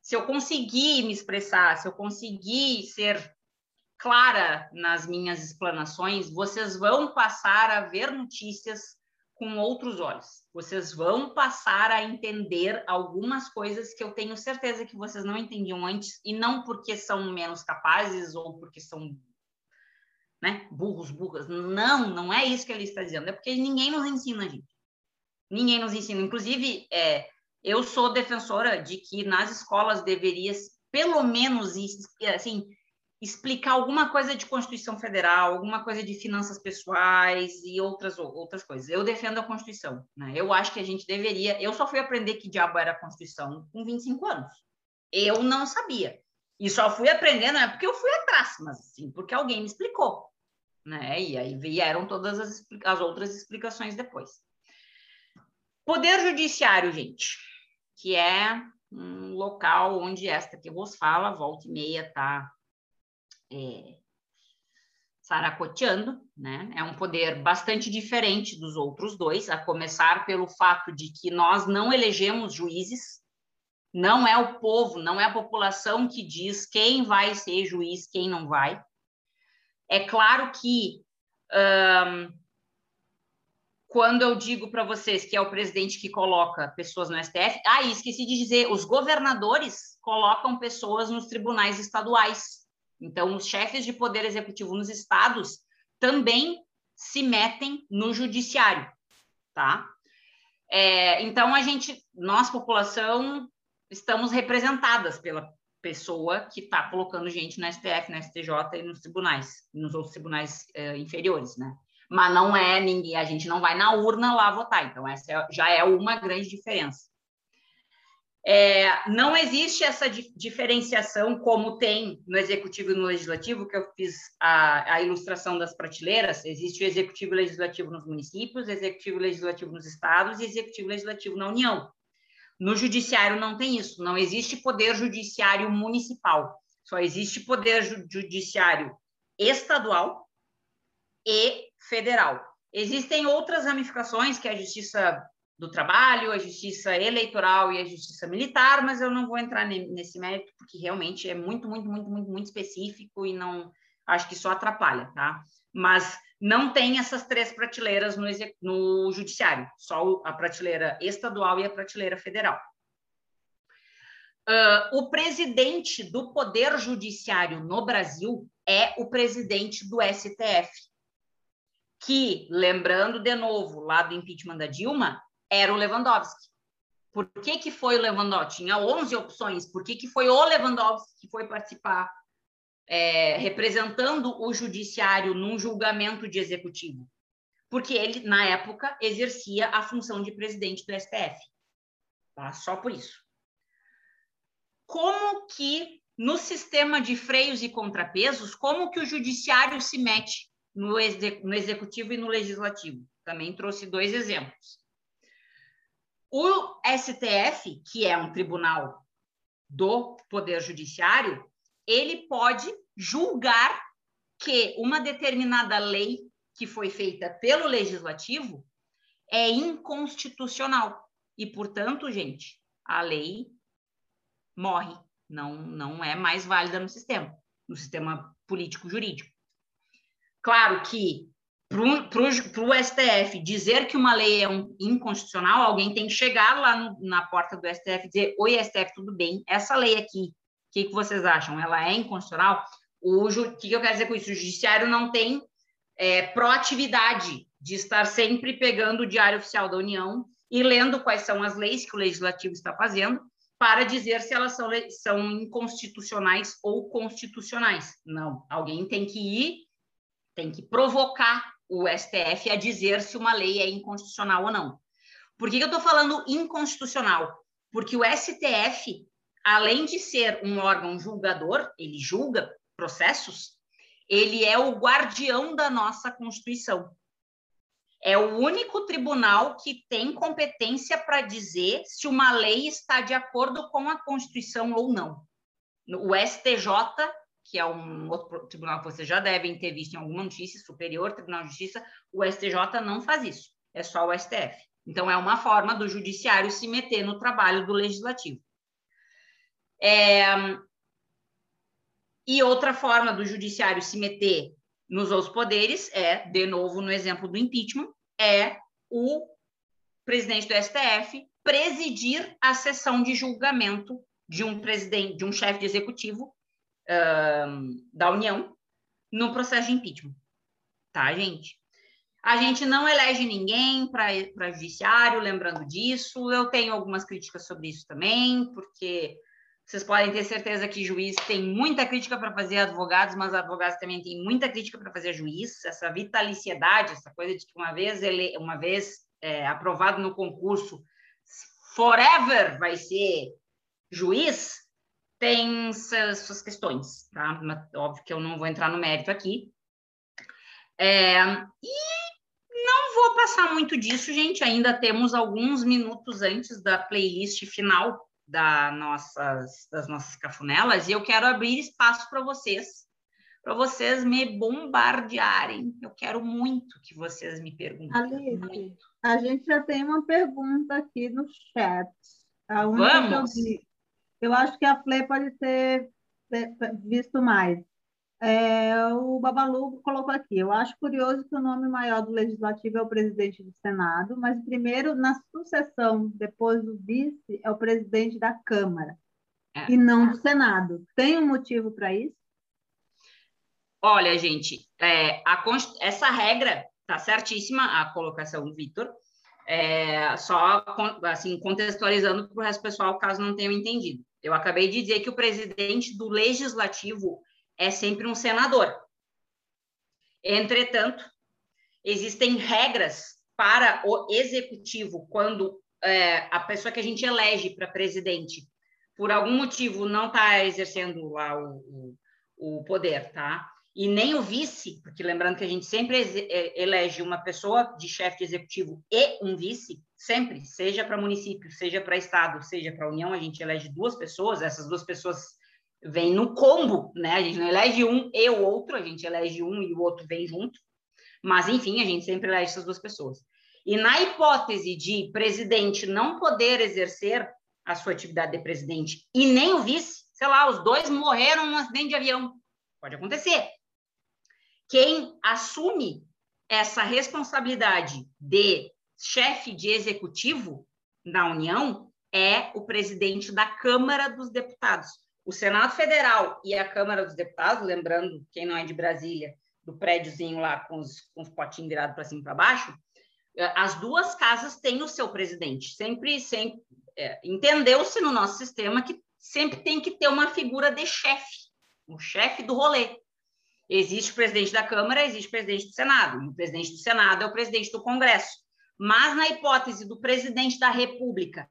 se eu conseguir me expressar, se eu conseguir ser clara nas minhas explanações, vocês vão passar a ver notícias com outros olhos. Vocês vão passar a entender algumas coisas que eu tenho certeza que vocês não entendiam antes, e não porque são menos capazes ou porque são né, burros, burras. Não, não é isso que ele está dizendo. É porque ninguém nos ensina, gente. Ninguém nos ensina. Inclusive, é, eu sou defensora de que nas escolas deveria, pelo menos, assim, explicar alguma coisa de Constituição Federal, alguma coisa de finanças pessoais e outras outras coisas. Eu defendo a Constituição, né? Eu acho que a gente deveria. Eu só fui aprender que diabo era a Constituição com 25 anos. Eu não sabia. E só fui aprendendo, não é porque eu fui atrás, mas sim porque alguém me explicou, né? E aí vieram todas as, as outras explicações depois. Poder Judiciário, gente que é um local onde esta que vos fala, volta e meia, está é, saracoteando, né? É um poder bastante diferente dos outros dois, a começar pelo fato de que nós não elegemos juízes, não é o povo, não é a população que diz quem vai ser juiz, quem não vai. É claro que quando eu digo para vocês que é o presidente que coloca pessoas no STF, ah, esqueci de dizer, os governadores colocam pessoas nos tribunais estaduais. Então, os chefes de poder executivo nos estados também se metem no judiciário, tá? É, então, a gente, nós, população, estamos representadas pela pessoa que está colocando gente no STF, no STJ e nos tribunais, nos outros tribunais é, inferiores, né? mas não é ninguém, a gente não vai na urna lá votar. Então, essa é, já é uma grande diferença. É, não existe essa di diferenciação como tem no executivo e no legislativo, que eu fiz a, a, ilustração das prateleiras. Existe o executivo e legislativo nos municípios, executivo e legislativo nos estados e executivo e legislativo na União. No judiciário não tem isso, não existe poder judiciário municipal, só existe poder judiciário estadual e federal. Existem outras ramificações, que a justiça do trabalho, a justiça eleitoral e a justiça militar, mas eu não vou entrar nesse mérito, porque realmente é muito, muito, muito, muito, muito específico e não acho que só atrapalha, tá? Mas não tem essas três prateleiras no, no judiciário, só a prateleira estadual e a prateleira federal. Uh, o presidente do Poder Judiciário no Brasil é o presidente do STF que, lembrando de novo, lá do impeachment da Dilma, era o Lewandowski. Por que, que foi o Lewandowski? Tinha 11 opções. Por que, que foi o Lewandowski que foi participar é, representando o judiciário num julgamento de executivo? Porque ele, na época, exercia a função de presidente do STF. Tá? Só por isso. Como que, no sistema de freios e contrapesos, como que o judiciário se mete no, no executivo e no legislativo. Também trouxe dois exemplos. O STF, que é um tribunal do Poder Judiciário, ele pode julgar que uma determinada lei que foi feita pelo legislativo é inconstitucional e, portanto, gente, a lei morre, não não é mais válida no sistema, no sistema político-jurídico. Claro que para o STF dizer que uma lei é um, inconstitucional, alguém tem que chegar lá no, na porta do STF e dizer: Oi, STF, tudo bem? Essa lei aqui, o que, que vocês acham? Ela é inconstitucional? O que, que eu quero dizer com isso? O judiciário não tem é, proatividade de estar sempre pegando o Diário Oficial da União e lendo quais são as leis que o legislativo está fazendo para dizer se elas são, são inconstitucionais ou constitucionais. Não, alguém tem que ir, tem que provocar o STF a dizer se uma lei é inconstitucional ou não. Por que, que eu estou falando inconstitucional? Porque o STF, além de ser um órgão julgador, ele julga processos, ele é o guardião da nossa Constituição. É o único tribunal que tem competência para dizer se uma lei está de acordo com a Constituição ou não. O STJ, que é um outro tribunal que vocês já devem ter visto em alguma notícia, Superior Tribunal de Justiça, o STJ não faz isso, é só o STF. Então, é uma forma do judiciário se meter no trabalho do legislativo. É... E outra forma do judiciário se meter nos outros poderes é, de novo, no exemplo do impeachment, é o presidente do STF presidir a sessão de julgamento de um presidente, de um chefe de executivo da União no processo de impeachment. Tá, gente? A gente não elege ninguém para judiciário, lembrando disso. Eu tenho algumas críticas sobre isso também, porque vocês podem ter certeza que juiz tem muita crítica para fazer advogados, mas advogados também têm muita crítica para fazer juiz. Essa vitaliciedade, essa coisa de que uma vez ele, uma vez é, aprovado no concurso, forever vai ser juiz, tem suas, questões, tá? Mas, óbvio que eu não vou entrar no mérito aqui. É, e não vou passar muito disso, gente. Ainda temos alguns minutos antes da playlist final da nossas, das nossas cafunelas e eu quero abrir espaço para vocês, para vocês me bombardearem. Eu quero muito que vocês me perguntem. Alice, muito. a gente já tem uma pergunta aqui no chat. A Vamos! Eu, eu acho que a Flê pode ter visto mais. É, o Babalu colocou aqui. Eu acho curioso que o nome maior do legislativo é o presidente do Senado, mas primeiro, na sucessão, depois do vice, é o presidente da Câmara é. e não do Senado. Tem um motivo para isso? Olha, gente, é, a, essa regra está certíssima, a colocação do Vitor. É, só assim contextualizando para o resto do pessoal, caso não tenham entendido. Eu acabei de dizer que o presidente do legislativo é sempre um senador. Entretanto, existem regras para o executivo quando é, a pessoa que a gente elege para presidente, por algum motivo, não está exercendo lá o, o, o, poder, tá? E nem o vice, porque lembrando que a gente sempre é, elege uma pessoa de chefe de executivo e um vice, sempre, seja para município, seja para estado, seja para União, a gente elege duas pessoas, essas duas pessoas vem no combo, né? A gente não elege um e o outro, a gente elege um e o outro vem junto. Mas, enfim, a gente sempre elege essas duas pessoas. E na hipótese de presidente não poder exercer a sua atividade de presidente e nem o vice, sei lá, os dois morreram num acidente de avião. Pode acontecer. Quem assume essa responsabilidade de chefe de executivo da União é o presidente da Câmara dos Deputados o Senado Federal e a Câmara dos Deputados, lembrando, quem não é de Brasília, do prédiozinho lá com os, com os potinhos virados para cima e para baixo, é, as duas casas têm o seu presidente. Sempre, sempre é, entendeu-se no nosso sistema que sempre tem que ter uma figura de chefe, o chefe do rolê. Existe o presidente da Câmara, existe o presidente do Senado. O presidente do Senado é o presidente do Congresso. Mas na hipótese do presidente da República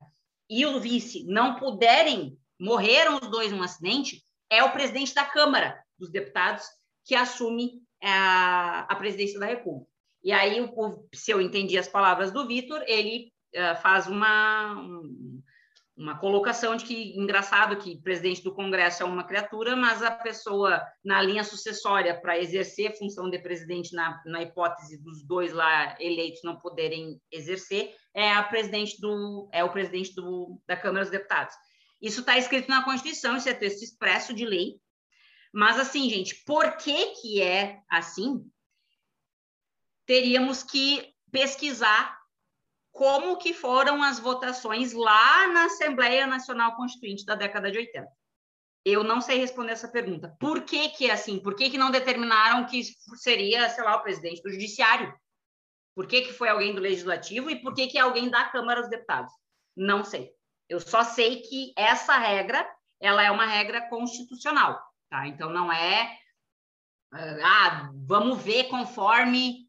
e o vice não puderem morreram os dois num acidente, é o presidente da Câmara dos Deputados que assume a, a presidência da República. E aí, se eu entendi as palavras do Vitor, ele uh, faz uma, uma colocação de que, engraçado que presidente do Congresso é uma criatura, mas a pessoa na linha sucessória para exercer função de presidente, na, na hipótese dos dois lá eleitos não poderem exercer, é, a presidente do, é o presidente do, da Câmara dos Deputados. Isso está escrito na Constituição, isso é texto expresso de lei, Mas assim, gente, por que que é assim? Teríamos que pesquisar como que foram as votações lá na Assembleia Nacional Constituinte da década de 80. Eu não sei responder essa pergunta. Por que que é assim? Por que que não determinaram que seria, sei lá, o presidente do judiciário? Por que que foi alguém do legislativo e por que que é alguém da Câmara dos Deputados? Não sei. Eu só sei que essa regra, ela é uma regra constitucional, tá? Então não é ah, vamos ver conforme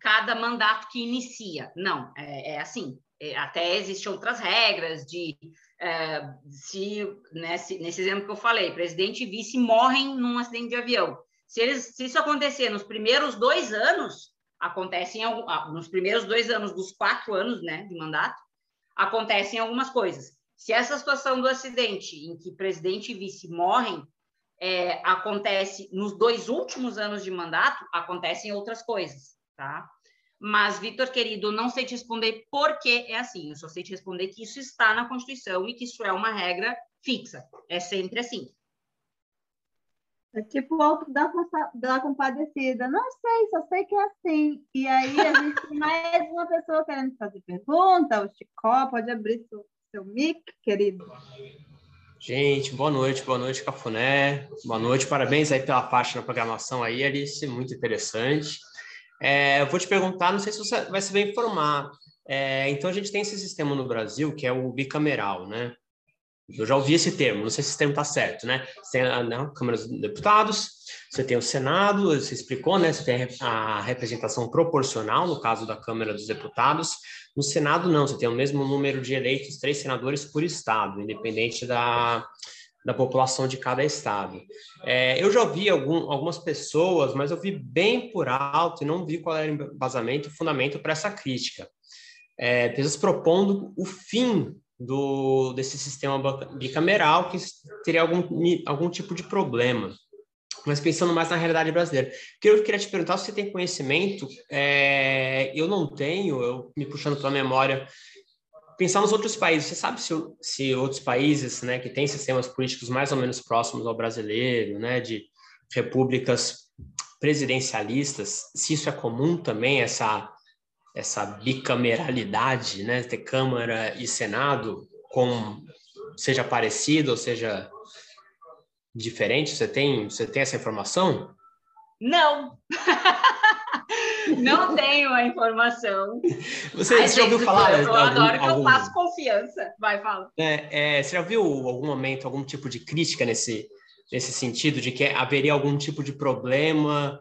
cada mandato que inicia. Não, é, é assim. É, até existem outras regras de é, se, né, se, nesse exemplo que eu falei, presidente e vice morrem num acidente de avião. Se, eles, se isso acontecer nos primeiros dois anos, acontecem ah, nos primeiros dois anos dos quatro anos né, de mandato, acontecem algumas coisas. Se essa situação do acidente em que presidente e vice morrem é, acontece nos dois últimos anos de mandato, acontecem outras coisas, tá? Mas, Vitor, querido, não sei te responder por que é assim. Eu só sei te responder que isso está na Constituição e que isso é uma regra fixa. É sempre assim. É tipo o alto da, da compadecida. Não sei, só sei que é assim. E aí a gente tem mais uma pessoa querendo fazer pergunta. O Chicó, pode abrir seu, seu mic, querido. Gente, boa noite, boa noite, Cafuné. Boa noite, parabéns aí pela parte na programação aí, Alice, muito interessante. É, eu vou te perguntar, não sei se você vai saber informar. É, então, a gente tem esse sistema no Brasil que é o bicameral, né? Eu já ouvi esse termo, não sei se esse termo está certo, né? Você tem a né, Câmara dos Deputados, você tem o Senado, você explicou, né? Você tem a representação proporcional, no caso da Câmara dos Deputados. No Senado, não, você tem o mesmo número de eleitos, três senadores por estado, independente da, da população de cada estado. É, eu já ouvi algum, algumas pessoas, mas eu vi bem por alto e não vi qual era o embasamento e fundamento para essa crítica. É, pessoas propondo o fim do, desse sistema bicameral, que teria algum, algum tipo de problema. Mas pensando mais na realidade brasileira. O que eu queria te perguntar se você tem conhecimento, é, eu não tenho, eu me puxando pela memória, pensar nos outros países. Você sabe se, se outros países, né, que têm sistemas políticos mais ou menos próximos ao brasileiro, né, de repúblicas presidencialistas, se isso é comum também essa essa bicameralidade, né, ter Câmara e Senado com seja parecido ou seja diferente? Você tem você tem essa informação? Não. Não tenho a informação. Você, Ai, você já ouviu falar? Eu, eu algum, adoro que algum... eu faço confiança. Vai, fala. É, é, você já viu algum momento, algum tipo de crítica nesse, nesse sentido, de que haveria algum tipo de problema?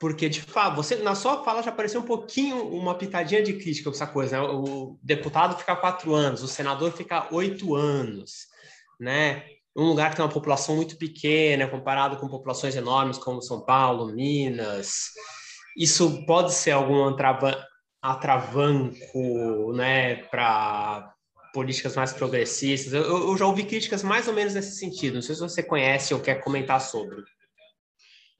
Porque, de fato, você, na sua fala já apareceu um pouquinho, uma pitadinha de crítica essa coisa, né? O deputado fica quatro anos, o senador fica oito anos, né? um lugar que tem uma população muito pequena comparado com populações enormes como São Paulo, Minas, isso pode ser algum atravanco né, para políticas mais progressistas? Eu, eu, já ouvi críticas mais ou menos nesse sentido. Não sei se você conhece ou quer comentar sobre.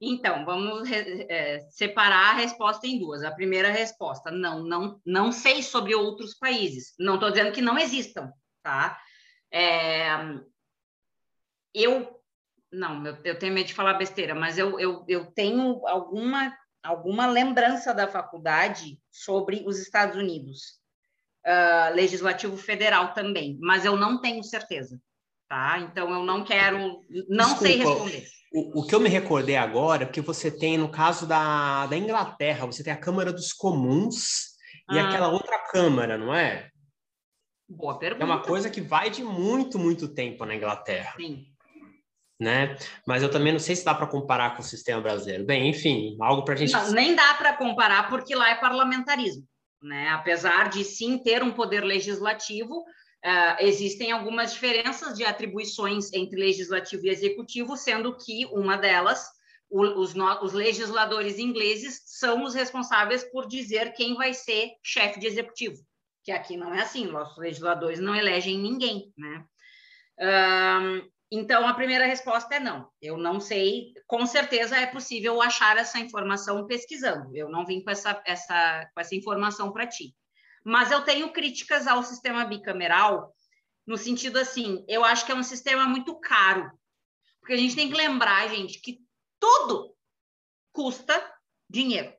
Então, vamos é, separar a resposta em duas. A primeira resposta, não, não, não sei sobre outros países. Não estou dizendo que não existam, tá? É, eu, não, eu, eu, tenho medo de falar besteira, mas eu, eu, eu tenho alguma alguma lembrança da faculdade sobre os Estados Unidos, uh, legislativo federal também, mas eu não tenho certeza, tá? Então eu não quero, não Desculpa, sei responder. O, o, que eu me recordei agora é que você tem no caso da, da Inglaterra, você tem a Câmara dos Comuns e ah. aquela outra Câmara, não é? Boa pergunta. É uma coisa que vai de muito, muito tempo na Inglaterra. Sim né? Mas eu também não sei se dá para comparar com o sistema brasileiro. Bem, enfim, algo para a gente. Não, nem dá para comparar porque lá é parlamentarismo, né? Apesar de sim ter um poder legislativo, uh, existem algumas diferenças de atribuições entre legislativo e executivo, sendo que uma delas os, os legisladores ingleses são os responsáveis por dizer quem vai ser chefe de executivo, que aqui não é assim, nossos legisladores não elegem ninguém, né? Um, então, a primeira resposta é não. Eu não sei. Com certeza é possível achar essa informação pesquisando. Eu não vim com essa, essa, com essa informação para ti. Mas eu tenho críticas ao sistema bicameral, no sentido assim, eu acho que é um sistema muito caro. Porque a gente tem que lembrar, gente, que tudo custa dinheiro.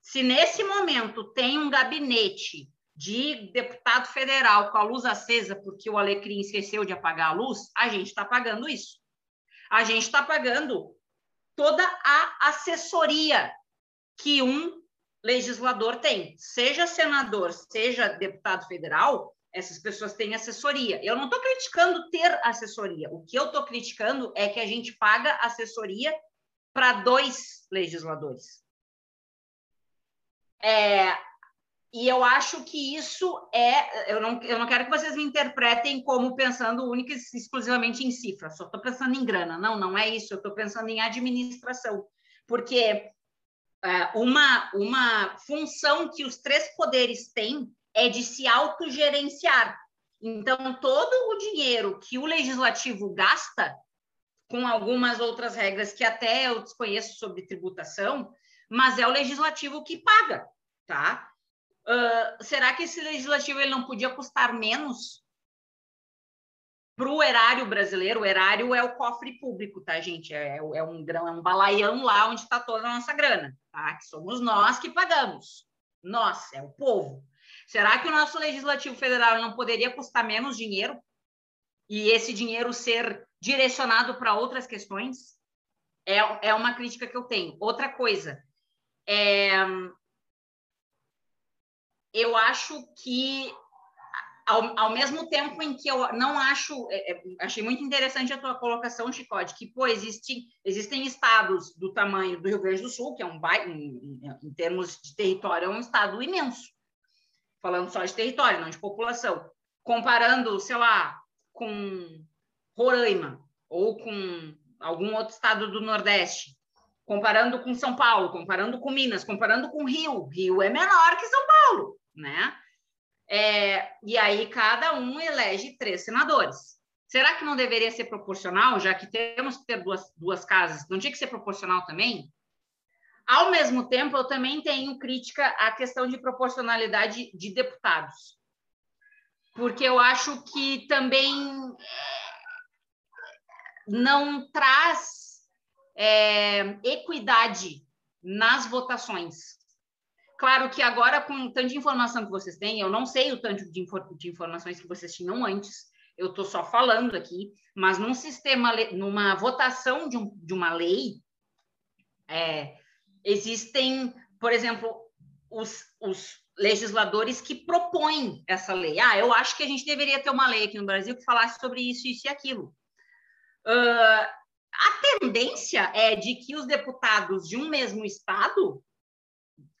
Se nesse momento tem um gabinete de deputado federal com a luz acesa porque o Alecrim esqueceu de apagar a luz, a gente está pagando isso. A gente está pagando toda a assessoria que um legislador tem, seja senador, seja deputado federal, essas pessoas têm assessoria. Eu não estou criticando ter assessoria. O que eu estou criticando é que a gente paga assessoria para dois legisladores. É, e eu acho que isso é. Eu não, eu não quero que vocês me interpretem como pensando única e exclusivamente em cifra, só estou pensando em grana. Não, não é isso. Eu estou pensando em administração. Porque é, uma, uma função que os três poderes têm é de se autogerenciar. Então, todo o dinheiro que o legislativo gasta, com algumas outras regras que até eu desconheço sobre tributação, mas é o legislativo que paga, tá? Uh, será que esse legislativo ele não podia custar menos para o erário brasileiro? O erário é o cofre público, tá, gente? É, é um grão, é um balaião lá onde está toda a nossa grana, tá? Que somos nós que pagamos. Nós, é o povo. Será que o nosso legislativo federal não poderia custar menos dinheiro e esse dinheiro ser direcionado para outras questões? É, é uma crítica que eu tenho. Outra coisa, é, eu acho que ao, ao, mesmo tempo em que eu não acho, é, é, achei muito interessante a tua colocação, Chicote, que, pô, existe, existem estados do tamanho do Rio Grande do Sul, que é um, em, em termos de território, é um estado imenso. Falando só de território, não de população, comparando, sei lá, com Roraima ou com algum outro estado do Nordeste, comparando com São Paulo, comparando com Minas, comparando com Rio. Rio é menor que São Paulo, né? É, e aí cada um elege três senadores. Será que não deveria ser proporcional, já que temos que ter duas, duas casas? Não tinha que ser proporcional também? Ao mesmo tempo, eu também tenho crítica à questão de proporcionalidade de deputados, porque eu acho que também não traz é, equidade nas votações. Claro que agora, com o tanto de informação que vocês têm, eu não sei o tanto de, infor de informações que vocês tinham antes, eu estou só falando aqui, mas num sistema, numa votação de, um, de uma lei, é, Existem, por exemplo, os, os legisladores que propõem essa lei. Ah, eu acho que a gente deveria ter uma lei aqui no Brasil que falasse sobre isso, isso e aquilo. Uh, a tendência é de que os deputados de um mesmo estado,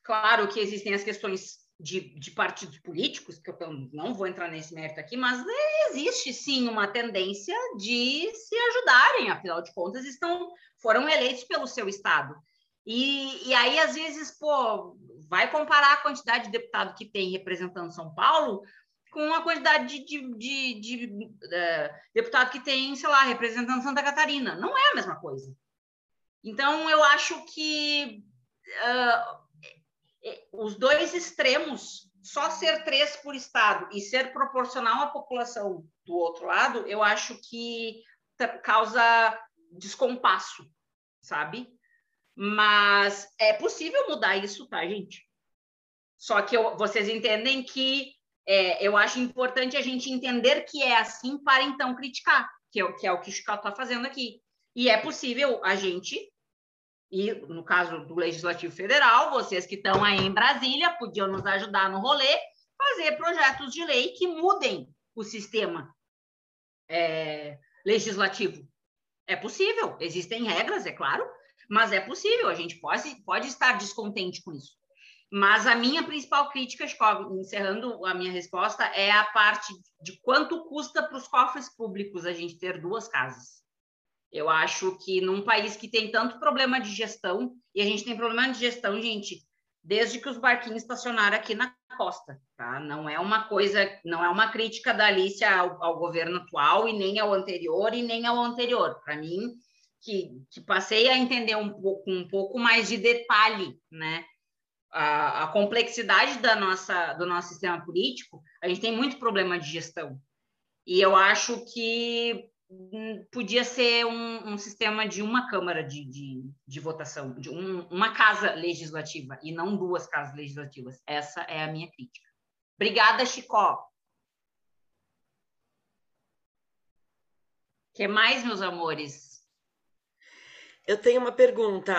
claro que existem as questões de, de partidos políticos, que eu não vou entrar nesse mérito aqui, mas existe sim uma tendência de se ajudarem, afinal de contas, estão foram eleitos pelo seu estado. E, e aí, às vezes, pô, vai comparar a quantidade de deputado que tem representando São Paulo com a quantidade de, de, de, de uh, deputado que tem, sei lá, representando Santa Catarina. Não é a mesma coisa. Então, eu acho que uh, os dois extremos, só ser três por estado e ser proporcional à população do outro lado, eu acho que causa descompasso, sabe? Mas é possível mudar isso, tá, gente? Só que eu, vocês entendem que é, eu acho importante a gente entender que é assim para então criticar, que é, que é o que o Chico está fazendo aqui. E é possível a gente, e no caso do Legislativo Federal, vocês que estão aí em Brasília podiam nos ajudar no rolê, fazer projetos de lei que mudem o sistema é, legislativo. É possível, existem regras, é claro, mas é possível, a gente pode, pode estar descontente com isso. Mas a minha principal crítica, encerrando a minha resposta, é a parte de quanto custa para os cofres públicos a gente ter duas casas. Eu acho que num país que tem tanto problema de gestão, e a gente tem problema de gestão, gente, desde que os barquinhos estacionaram aqui na costa, tá? Não é uma coisa, não é uma crítica da Alicia ao, ao governo atual, e nem ao anterior, e nem ao anterior. Para mim, que, que passei a entender um pouco, um pouco mais de detalhe, né? A, a, complexidade da nossa, do nosso sistema político, a gente tem muito problema de gestão. E eu acho que hum, podia ser um, um, sistema de uma Câmara de, de, de votação, de um, uma casa legislativa, e não duas casas legislativas. Essa é a minha crítica. Obrigada, Chicó. que mais, meus amores? Eu tenho uma pergunta.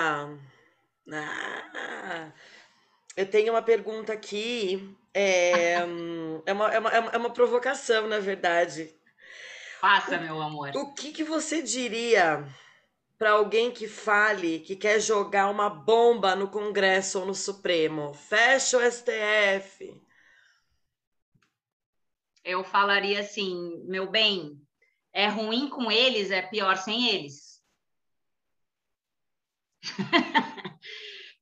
Ah, eu tenho uma pergunta aqui. É, é, uma, é, uma, é uma provocação, na verdade. Faça, meu amor. O que, que você diria para alguém que fale que quer jogar uma bomba no Congresso ou no Supremo? Fecha o STF. Eu falaria assim, meu bem, é ruim com eles, é pior sem eles.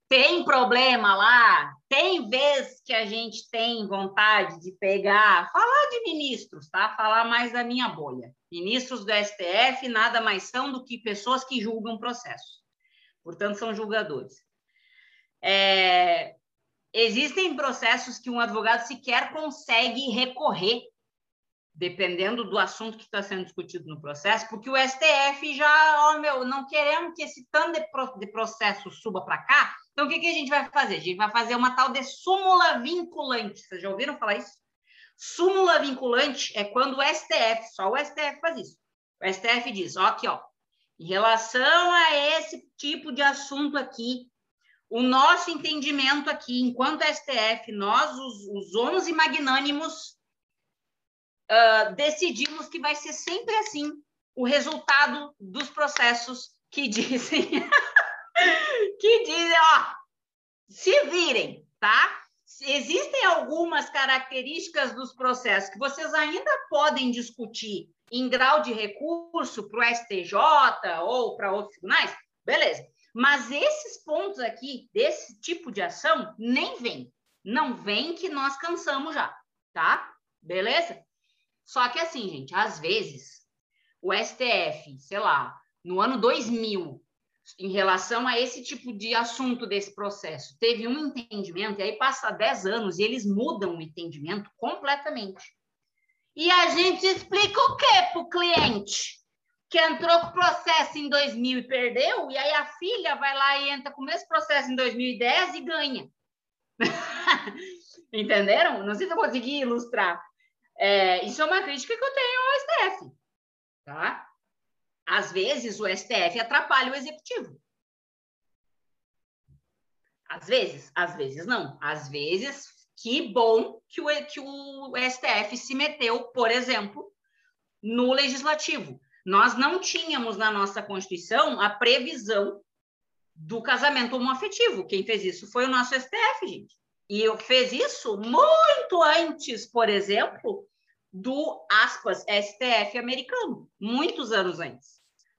tem problema lá, tem vez que a gente tem vontade de pegar, falar de ministros, tá? Falar mais da minha bolha. Ministros do STF nada mais são do que pessoas que julgam processos. Portanto, são julgadores. É, existem processos que um advogado sequer consegue recorrer dependendo do assunto que está sendo discutido no processo, porque o STF já, ó, meu, não queremos que esse tanto de processo suba para cá, então o que, que a gente vai fazer? A gente vai fazer uma tal de súmula vinculante. Vocês já ouviram falar isso? Súmula vinculante é quando o STF, só o STF faz isso. O STF diz, ó, aqui, ó, em relação a esse tipo de assunto aqui, o nosso entendimento aqui, enquanto STF, nós, os, os 11 magnânimos, uh, decidimos que vai ser sempre assim o resultado dos processos que dizem que dizem, ó, se virem, tá? Existem algumas características dos processos que vocês ainda podem discutir em grau de recurso para o STJ ou para outros tribunais, beleza. Mas esses pontos aqui, desse tipo de ação, nem vem. Não vem que nós cansamos já, tá? Beleza? Só que assim, gente, às vezes o STF, sei lá, no ano 2000, em relação a esse tipo de assunto desse processo, teve um entendimento, e aí passa 10 anos e eles mudam o entendimento completamente. E a gente explica o quê para o cliente? Que entrou com o processo em 2000 e perdeu, e aí a filha vai lá e entra com o mesmo processo em 2010 e ganha. Entenderam? Não sei se eu consegui ilustrar. É, isso é uma crítica que eu tenho ao STF, tá? Às vezes o STF atrapalha o executivo. Às vezes, às vezes não. Às vezes, que bom que o, que o STF se meteu, por exemplo, no legislativo. Nós não tínhamos na nossa Constituição a previsão do casamento homoafetivo. Quem fez isso foi o nosso STF, gente. E fez isso muito antes, por exemplo, do aspas STF americano, muitos anos antes.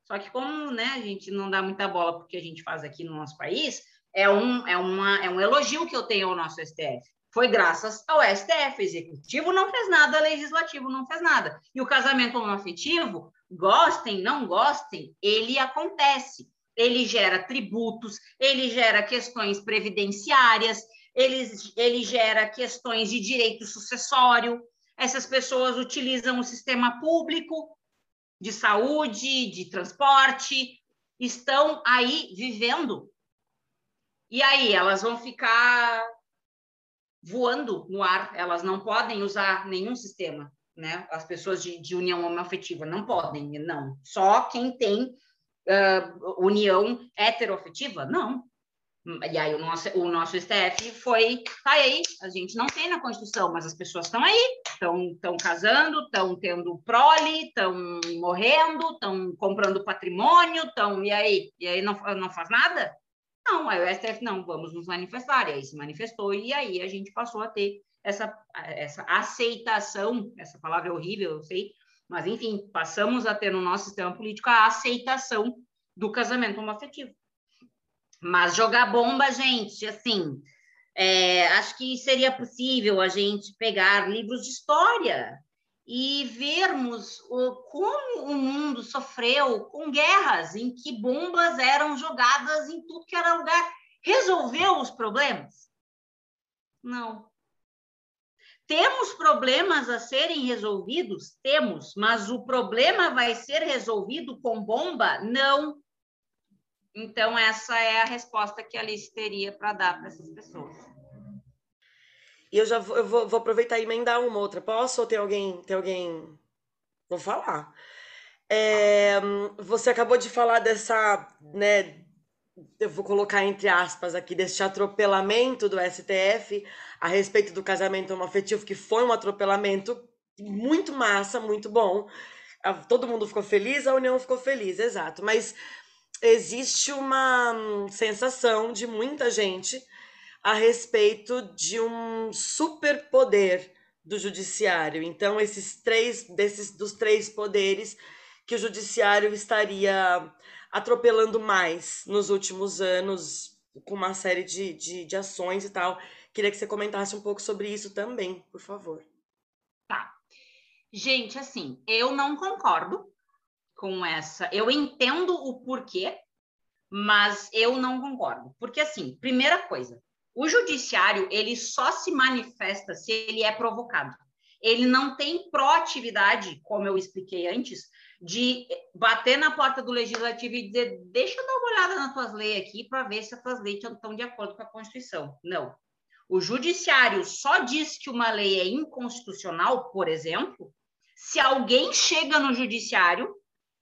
Só que como né, a gente não dá muita bola porque a gente faz aqui no nosso país, é um, é, uma, é um elogio que eu tenho ao nosso STF. Foi graças ao STF. Executivo não fez nada, legislativo não fez nada. E o casamento homoafetivo, gostem, não gostem, ele acontece. Ele gera tributos, ele gera questões previdenciárias, ele, ele gera questões de direito sucessório. Essas pessoas utilizam o sistema público de saúde, de transporte, estão aí vivendo. E aí elas vão ficar voando no ar, elas não podem usar nenhum sistema, né? As pessoas de, de união homoafetiva não podem, não. Só quem tem uh, união heteroafetiva, não. E aí o nosso, o nosso STF foi, tá aí, a gente não tem na Constituição, mas as pessoas estão aí, estão casando, estão tendo prole, estão morrendo, estão comprando patrimônio, estão, e aí? E aí não, não faz nada? Não, aí o STF, não, vamos nos manifestar, e aí se manifestou, e aí a gente passou a ter essa, essa aceitação, essa palavra é horrível, eu sei, mas enfim, passamos a ter no nosso sistema político a aceitação do casamento homoafetivo. Mas jogar bomba, gente, assim, é, acho que seria possível a gente pegar livros de história e vermos o, como o mundo sofreu com guerras em que bombas eram jogadas em tudo que era lugar. Resolveu os problemas? Não. Temos problemas a serem resolvidos? Temos, mas o problema vai ser resolvido com bomba? Não. Então, essa é a resposta que a Alice teria para dar para essas pessoas. E eu já vou, eu vou, vou, aproveitar e emendar uma outra. Posso ou tem alguém? Tem alguém? Vou falar. É, você acabou de falar dessa, né? Eu vou colocar entre aspas aqui, desse atropelamento do STF a respeito do casamento homoafetivo, que foi um atropelamento muito massa, muito bom. Todo mundo ficou feliz, a União ficou feliz, exato. Mas existe uma sensação de muita gente a respeito de um superpoder do judiciário. Então, esses três, desses dos três poderes que o judiciário estaria atropelando mais nos últimos anos, com uma série de, de, de ações e tal. Queria que você comentasse um pouco sobre isso também, por favor. Tá. Gente, assim, eu não concordo com essa. Eu entendo o porquê, mas eu não concordo. Porque, assim, primeira coisa, o judiciário, ele só se manifesta se ele é provocado. Ele não tem proatividade, como eu expliquei antes, de bater na porta do legislativo e dizer: deixa eu dar uma olhada nas tuas leis aqui para ver se as tuas leis estão de acordo com a Constituição. Não. O judiciário só diz que uma lei é inconstitucional, por exemplo, se alguém chega no judiciário,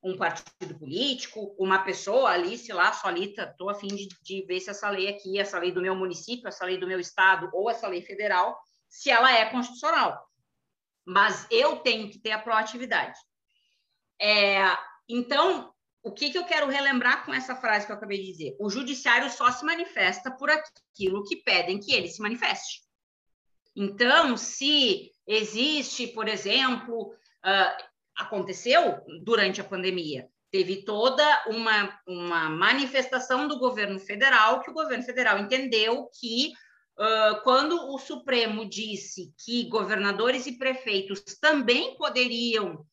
um partido político, uma pessoa ali, sei lá, solita, estou a fim de, de ver se essa lei aqui, essa lei do meu município, essa lei do meu estado ou essa lei federal, se ela é constitucional. Mas eu tenho que ter a proatividade. É, então, o que, que eu quero relembrar com essa frase que eu acabei de dizer? O judiciário só se manifesta por aquilo que pedem que ele se manifeste. Então, se existe, por exemplo, uh, aconteceu durante a pandemia, teve toda uma, uma manifestação do governo federal, que o governo federal entendeu que Uh, quando o Supremo disse que governadores e prefeitos também poderiam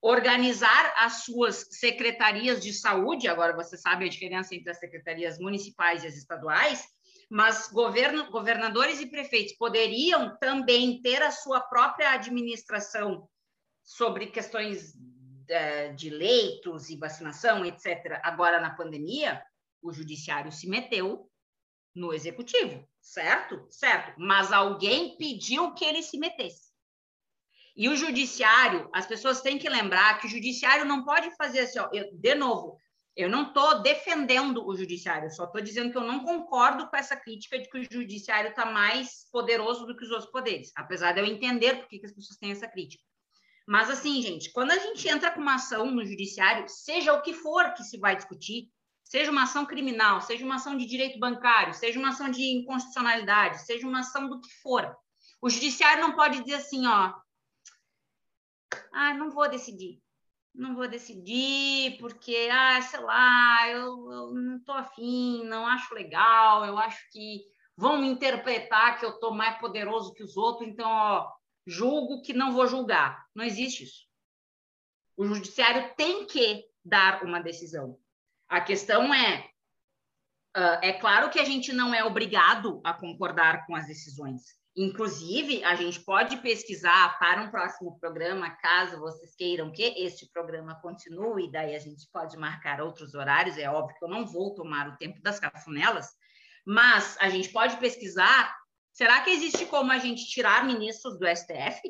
organizar as suas secretarias de saúde, agora você sabe a diferença entre as secretarias municipais e as estaduais, mas governo, governadores e prefeitos poderiam também ter a sua própria administração sobre questões é, de leitos e vacinação, etc. Agora, na pandemia, o judiciário se meteu no executivo, certo? Certo. Mas alguém pediu que ele se metesse. E o judiciário, as pessoas têm que lembrar que o judiciário não pode fazer assim, ó, eu, de novo, eu não estou defendendo o judiciário, só estou dizendo que eu não concordo com essa crítica de que o judiciário está mais poderoso do que os outros poderes, apesar de eu entender por que as pessoas têm essa crítica. Mas assim, gente, quando a gente entra com uma ação no judiciário, seja o que for que se vai discutir, seja uma ação criminal, seja uma ação de direito bancário, seja uma ação de inconstitucionalidade, seja uma ação do que for, o judiciário não pode dizer assim, ó, ah, não vou decidir. Não vou decidir porque, ah, sei lá, eu, eu não estou afim, não acho legal, eu acho que vão me interpretar que eu estou mais poderoso que os outros, então, ó, julgo que não vou julgar. Não existe isso. O judiciário tem que dar uma decisão. A questão é, uh, é claro que a gente não é obrigado a concordar com as decisões. Inclusive, a gente pode pesquisar para um próximo programa, caso vocês queiram que este programa continue, daí a gente pode marcar outros horários. É óbvio que eu não vou tomar o tempo das cafunelas, mas a gente pode pesquisar. Será que existe como a gente tirar ministros do STF?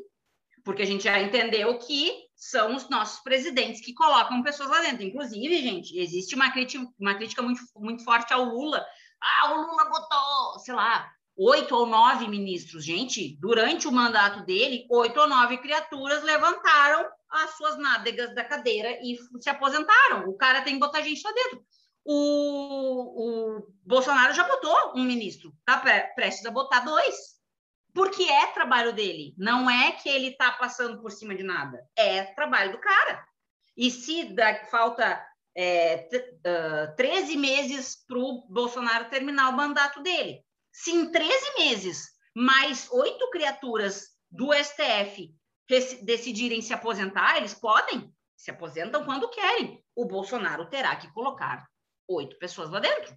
Porque a gente já entendeu que são os nossos presidentes que colocam pessoas lá dentro. Inclusive, gente, existe uma crítica, uma crítica muito, muito forte ao Lula. Ah, o Lula botou, sei lá, oito ou nove ministros. Gente, durante o mandato dele, oito ou nove criaturas levantaram as suas nádegas da cadeira e se aposentaram. O cara tem que botar gente lá dentro. O, o Bolsonaro já botou um ministro, tá prestes a botar dois. Porque é trabalho dele. Não é que ele está passando por cima de nada. É trabalho do cara. E se dá, falta é, uh, 13 meses para o Bolsonaro terminar o mandato dele, se em 13 meses mais oito criaturas do STF decidirem se aposentar, eles podem, se aposentam quando querem. O Bolsonaro terá que colocar oito pessoas lá dentro.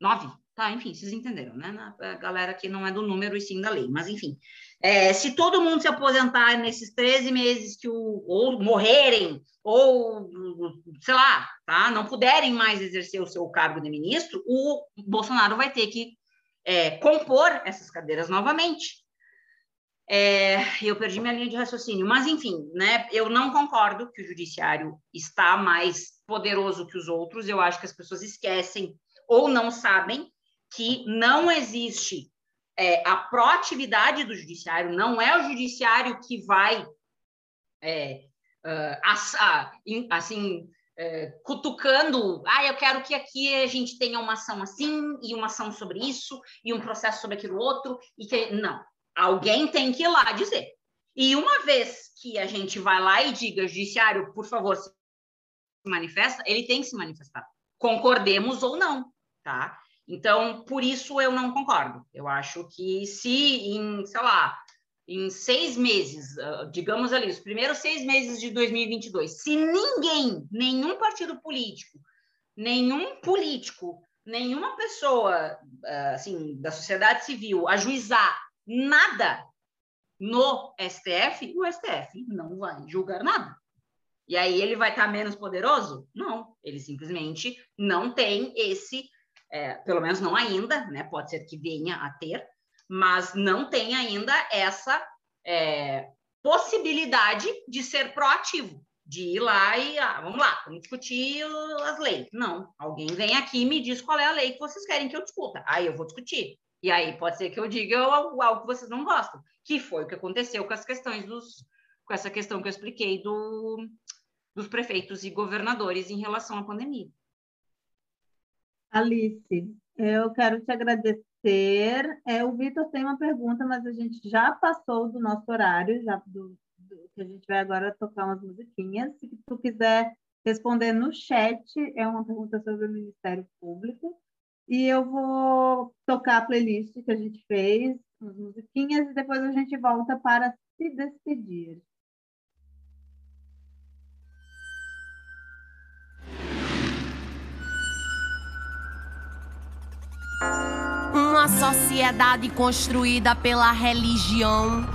Nove. Tá, enfim, vocês entenderam, né? A galera que não é do número e sim da lei, mas enfim. É, se todo mundo se aposentar nesses 13 meses que o, ou morrerem, ou, sei lá, tá, não puderem mais exercer o seu cargo de ministro, o Bolsonaro vai ter que é, compor essas cadeiras novamente. É, eu perdi minha linha de raciocínio, mas enfim, né? Eu não concordo que o judiciário está mais poderoso que os outros. Eu acho que as pessoas esquecem ou não sabem que não existe é, a proatividade do judiciário. Não é o judiciário que vai é, uh, assim é, cutucando, ah, eu quero que aqui a gente tenha uma ação assim e uma ação sobre isso e um processo sobre aquilo outro e que não Alguém tem que ir lá dizer. E uma vez que a gente vai lá e diga, judiciário, por favor, se manifesta, ele tem que se manifestar. Concordemos ou não, tá? Então, por isso eu não concordo. Eu acho que se em, sei lá, em seis meses, ah, digamos ali, os primeiros seis meses de 2022, se ninguém, nenhum partido político, nenhum político, nenhuma pessoa, ah, assim, da sociedade civil ajuizar nada no STF, o STF não vai julgar nada. E aí ele vai estar menos poderoso? Não, ele simplesmente não tem esse, é, pelo menos não ainda, né? Pode ser que venha a ter, mas não tem ainda essa é, possibilidade de ser proativo, de ir lá e ah, vamos lá, vamos discutir as leis. Não, alguém vem aqui e me diz qual é a lei que vocês querem que eu discuta. Aí eu vou discutir. E aí pode ser que eu diga algo que vocês não gostam, que foi o que aconteceu com as questões dos, com essa questão que eu expliquei do, dos prefeitos e governadores em relação à pandemia. Alice, eu quero te agradecer. É, o Vitor tem uma pergunta, mas a gente já passou do nosso horário, já do, do, que a gente vai agora tocar umas musiquinhas. Se tu quiser responder no chat, é uma pergunta sobre o Ministério Público. E eu vou tocar a playlist que a gente fez, as musiquinhas, e depois a gente volta para se despedir. Uma sociedade construída pela religião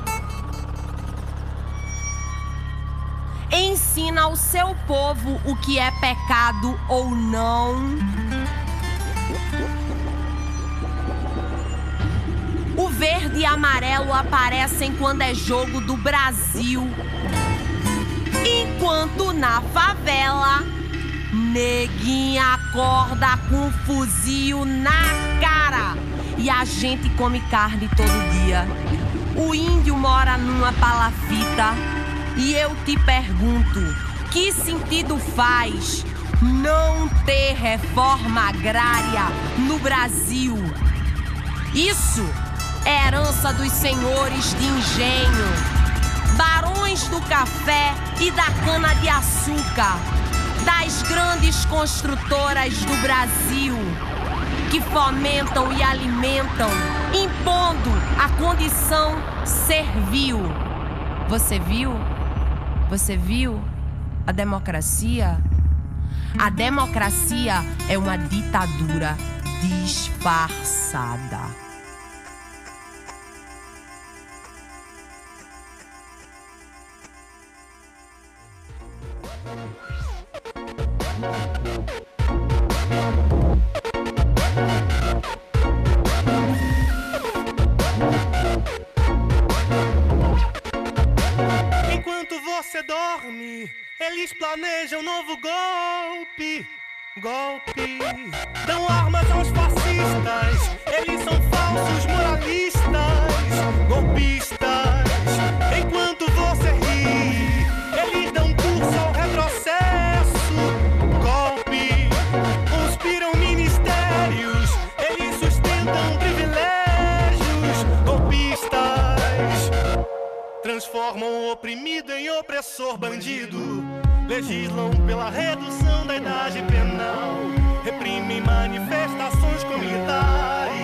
ensina ao seu povo o que é pecado ou não O verde e amarelo aparecem quando é jogo do Brasil. Enquanto na favela, neguinha acorda com um fuzil na cara. E a gente come carne todo dia. O índio mora numa palafita. E eu te pergunto: que sentido faz não ter reforma agrária no Brasil? Isso é herança dos senhores de engenho, barões do café e da cana-de-açúcar, das grandes construtoras do Brasil, que fomentam e alimentam, impondo a condição servil. Você viu? Você viu a democracia? A democracia é uma ditadura disfarçada. Você dorme, eles planejam um novo golpe. Golpe. Dão armas aos fascistas. Eles são falsos moralistas. Golpistas. Transformam oprimido em opressor bandido. Legislam pela redução da idade penal. Reprimem manifestações comunitárias.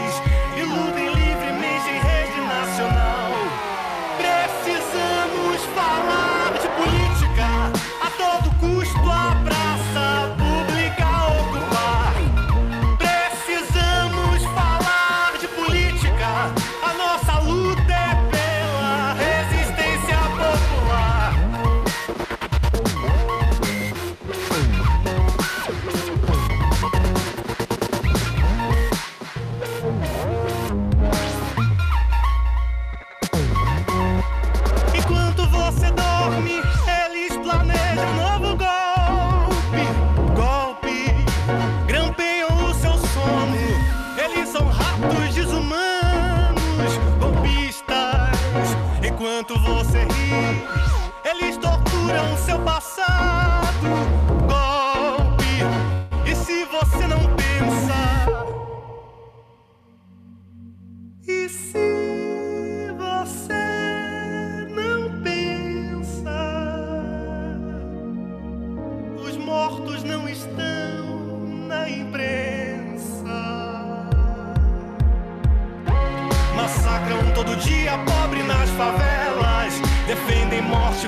Defendem morte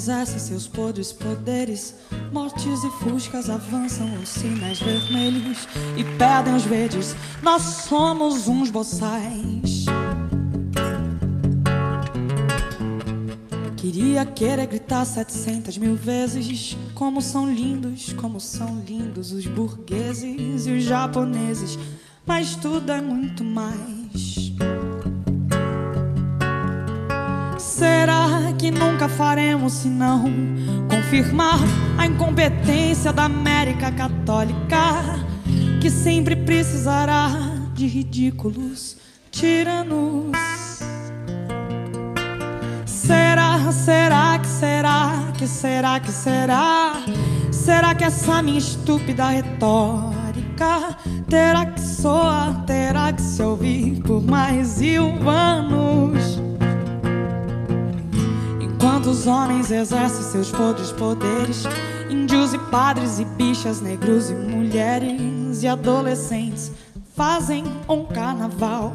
exercem seus podres poderes, mortes e fuscas avançam os sinais vermelhos e perdem os verdes. Nós somos uns boçais. Queria querer gritar setecentas mil vezes como são lindos, como são lindos os burgueses e os japoneses, mas tudo é muito mais. Faremos senão confirmar a incompetência da América Católica, que sempre precisará de ridículos tiranos? Será, será que será, que será, que será? Será que essa minha estúpida retórica terá que soar, terá que se ouvir por mais mil anos? Enquanto os homens exercem seus podres poderes, índios e padres e bichas, negros e mulheres e adolescentes fazem um carnaval.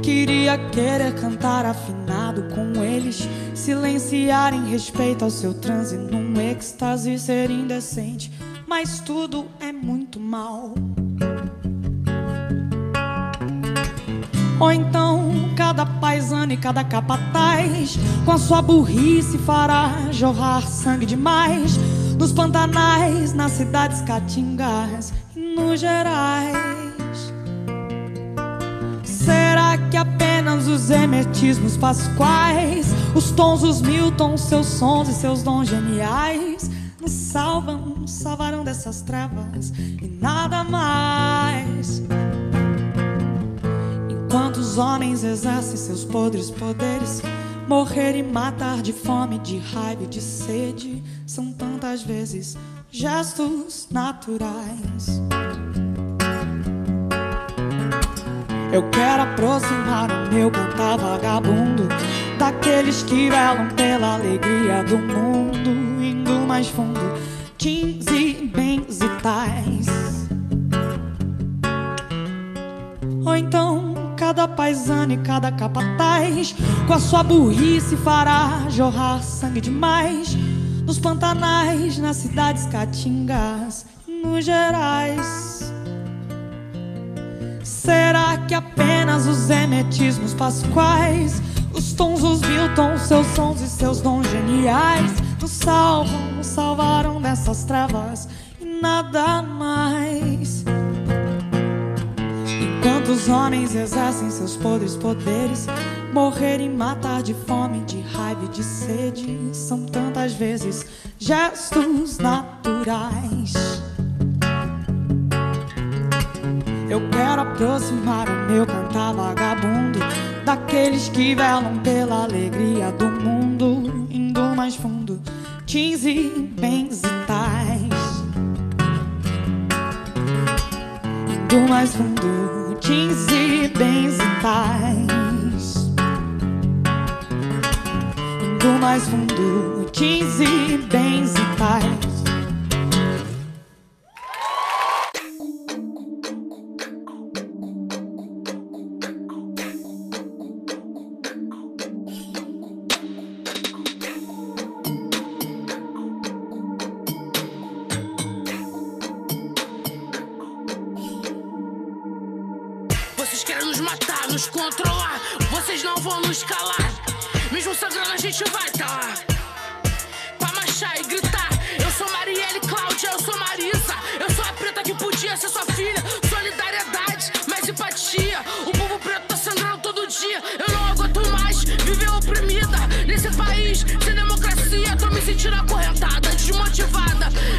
Queria querer cantar afinado com eles, silenciar em respeito ao seu transe num êxtase ser indecente, mas tudo é muito mal. Ou então cada paisano e cada capataz Com a sua burrice fará jorrar sangue demais Nos pantanais, nas cidades caatingas e nos gerais. Será que apenas os emetismos pasquais Os tons, os mil tons, seus sons e seus dons geniais Nos salvam, nos salvarão dessas trevas e nada mais Enquanto os homens exercem seus podres poderes, morrer e matar de fome, de raiva e de sede são tantas vezes gestos naturais. Eu quero aproximar o meu cantar vagabundo daqueles que velam pela alegria do mundo, indo mais fundo, jeans e bens e tais. Ou então cada paisano e cada capataz Com a sua burrice fará jorrar sangue demais Nos pantanais, nas cidades caatingas Nos gerais Será que apenas os emetismos pasquais Os tons, os mil tons, seus sons e seus dons geniais Nos salvam, nos salvaram dessas trevas E nada mais. Enquanto os homens exercem seus podres poderes, morrer e matar de fome, de raiva e de sede são tantas vezes gestos naturais. Eu quero aproximar o meu cantar vagabundo daqueles que velam pela alegria do mundo, indo mais fundo, teens e bens e tais. Indo mais fundo, teens e bens e tais. Indo mais fundo, teens e bens e tais.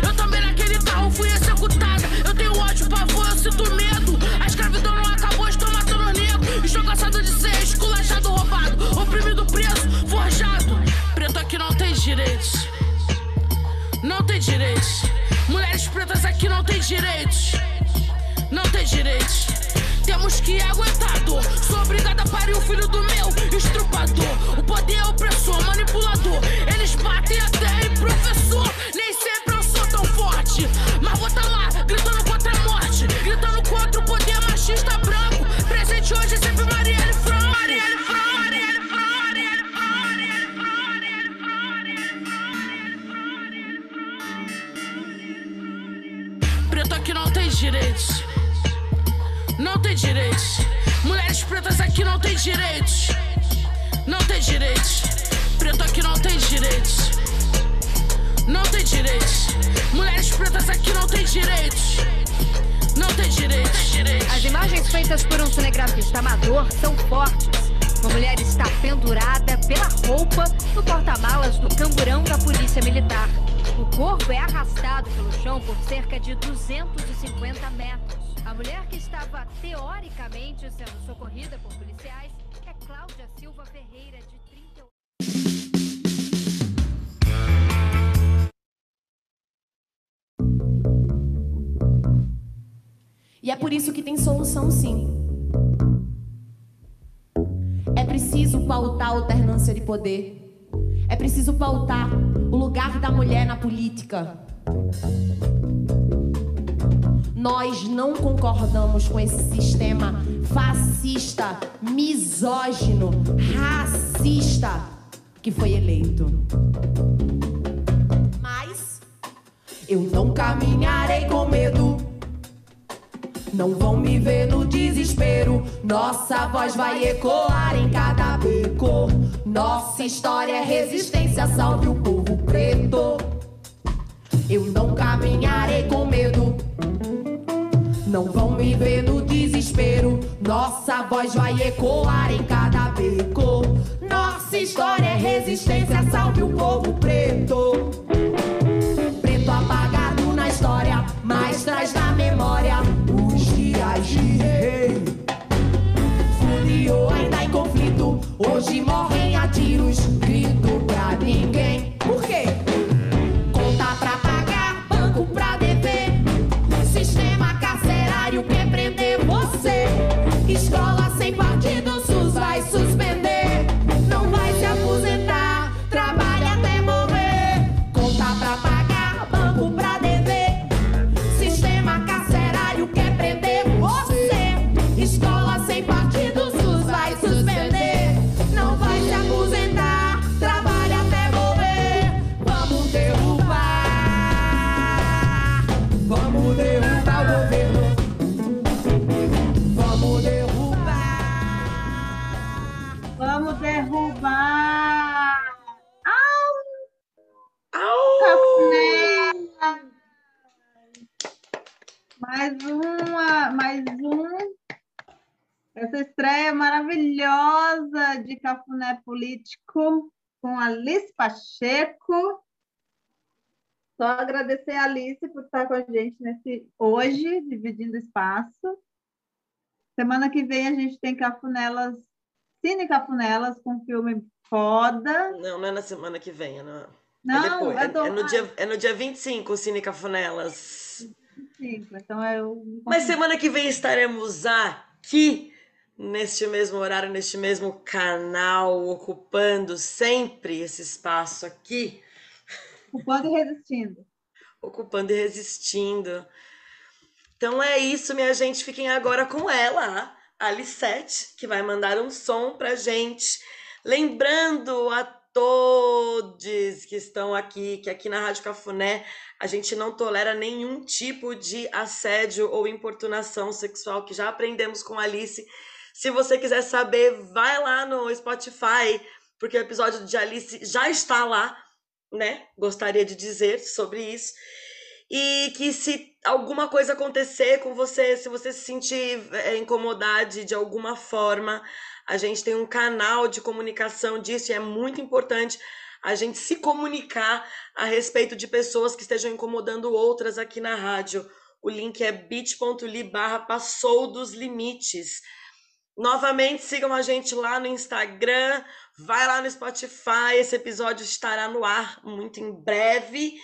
Eu também naquele carro fui executada. Eu tenho ódio, pavor, eu sinto medo. A escravidão não acabou, estou matando negro. Estou cansado de ser esculachado, roubado, oprimido, preso, forjado. Preto aqui não tem direitos. Não tem direitos. Mulheres pretas aqui não tem direitos. Não tem direitos. Temos que aguentar dor. Sou obrigada a parir o filho do meu estrupador. O poder é opressor, manipulador. Eles batem até em professor. Nem sempre tem direitos. Mulheres pretas aqui não tem direitos. Não tem direitos. Preto aqui não tem direitos. Não tem direitos. Mulheres pretas aqui não tem direitos. Não tem direitos. As imagens feitas por um cinegrafista amador são fortes. Uma mulher está pendurada pela roupa no porta-malas do camburão da Polícia Militar. O corpo é arrastado pelo chão por cerca de 250 metros. A mulher que estava teoricamente sendo socorrida por policiais é Cláudia Silva Ferreira, de 38 E é por isso que tem solução sim. É preciso pautar a alternância de poder. É preciso pautar o lugar da mulher na política. Nós não concordamos com esse sistema fascista, misógino, racista que foi eleito. Mas eu não caminharei com medo. Não vão me ver no desespero. Nossa voz vai ecoar em cada beco. Nossa história é resistência, salve o povo preto. Eu não caminharei com medo. Não vão me ver no desespero. Nossa voz vai ecoar em cada beco. Nossa história é resistência, salve o povo preto. Preto apagado na história, mas traz na memória os dias de rei. Fluiu ainda em conflito, hoje morrem a tiros. De Cafuné Político com Alice Pacheco. Só agradecer a Alice por estar com a gente nesse hoje, dividindo espaço. Semana que vem a gente tem Cafunelas, Cine Cafunelas com filme foda. Não, não é na semana que vem, é, na... Não, é é É, do- é no dia, é no dia 25, o Cine Cafunelas. Cinco, Então é o. Mas semana que vem estaremos aqui, neste mesmo horário, neste mesmo canal, ocupando sempre esse espaço aqui, Ocupando e resistindo. ocupando e resistindo. Então é isso, minha gente. Fiquem agora com ela, a Lisette, que vai mandar um som pra gente. Lembrando a todos que estão aqui, que aqui na Rádio Cafuné a gente não tolera nenhum tipo de assédio ou importunação sexual, que já aprendemos com a Alice. Se você quiser saber, vai lá no Spotify, porque o episódio de Alice já está lá, né? Gostaria de dizer sobre isso. E que se alguma coisa acontecer com você, se você se sentir é, incomodade de alguma forma, a gente tem um canal de comunicação disso e é muito importante a gente se comunicar a respeito de pessoas que estejam incomodando outras aqui na rádio. O link é bit.ly barra passou dos limites. Novamente, sigam a gente lá no Instagram, vai lá no Spotify, esse episódio estará no ar muito em breve.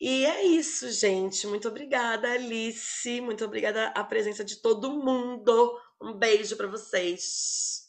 E é isso, gente. Muito obrigada, Alice. Muito obrigada a presença de todo mundo. Um beijo para vocês.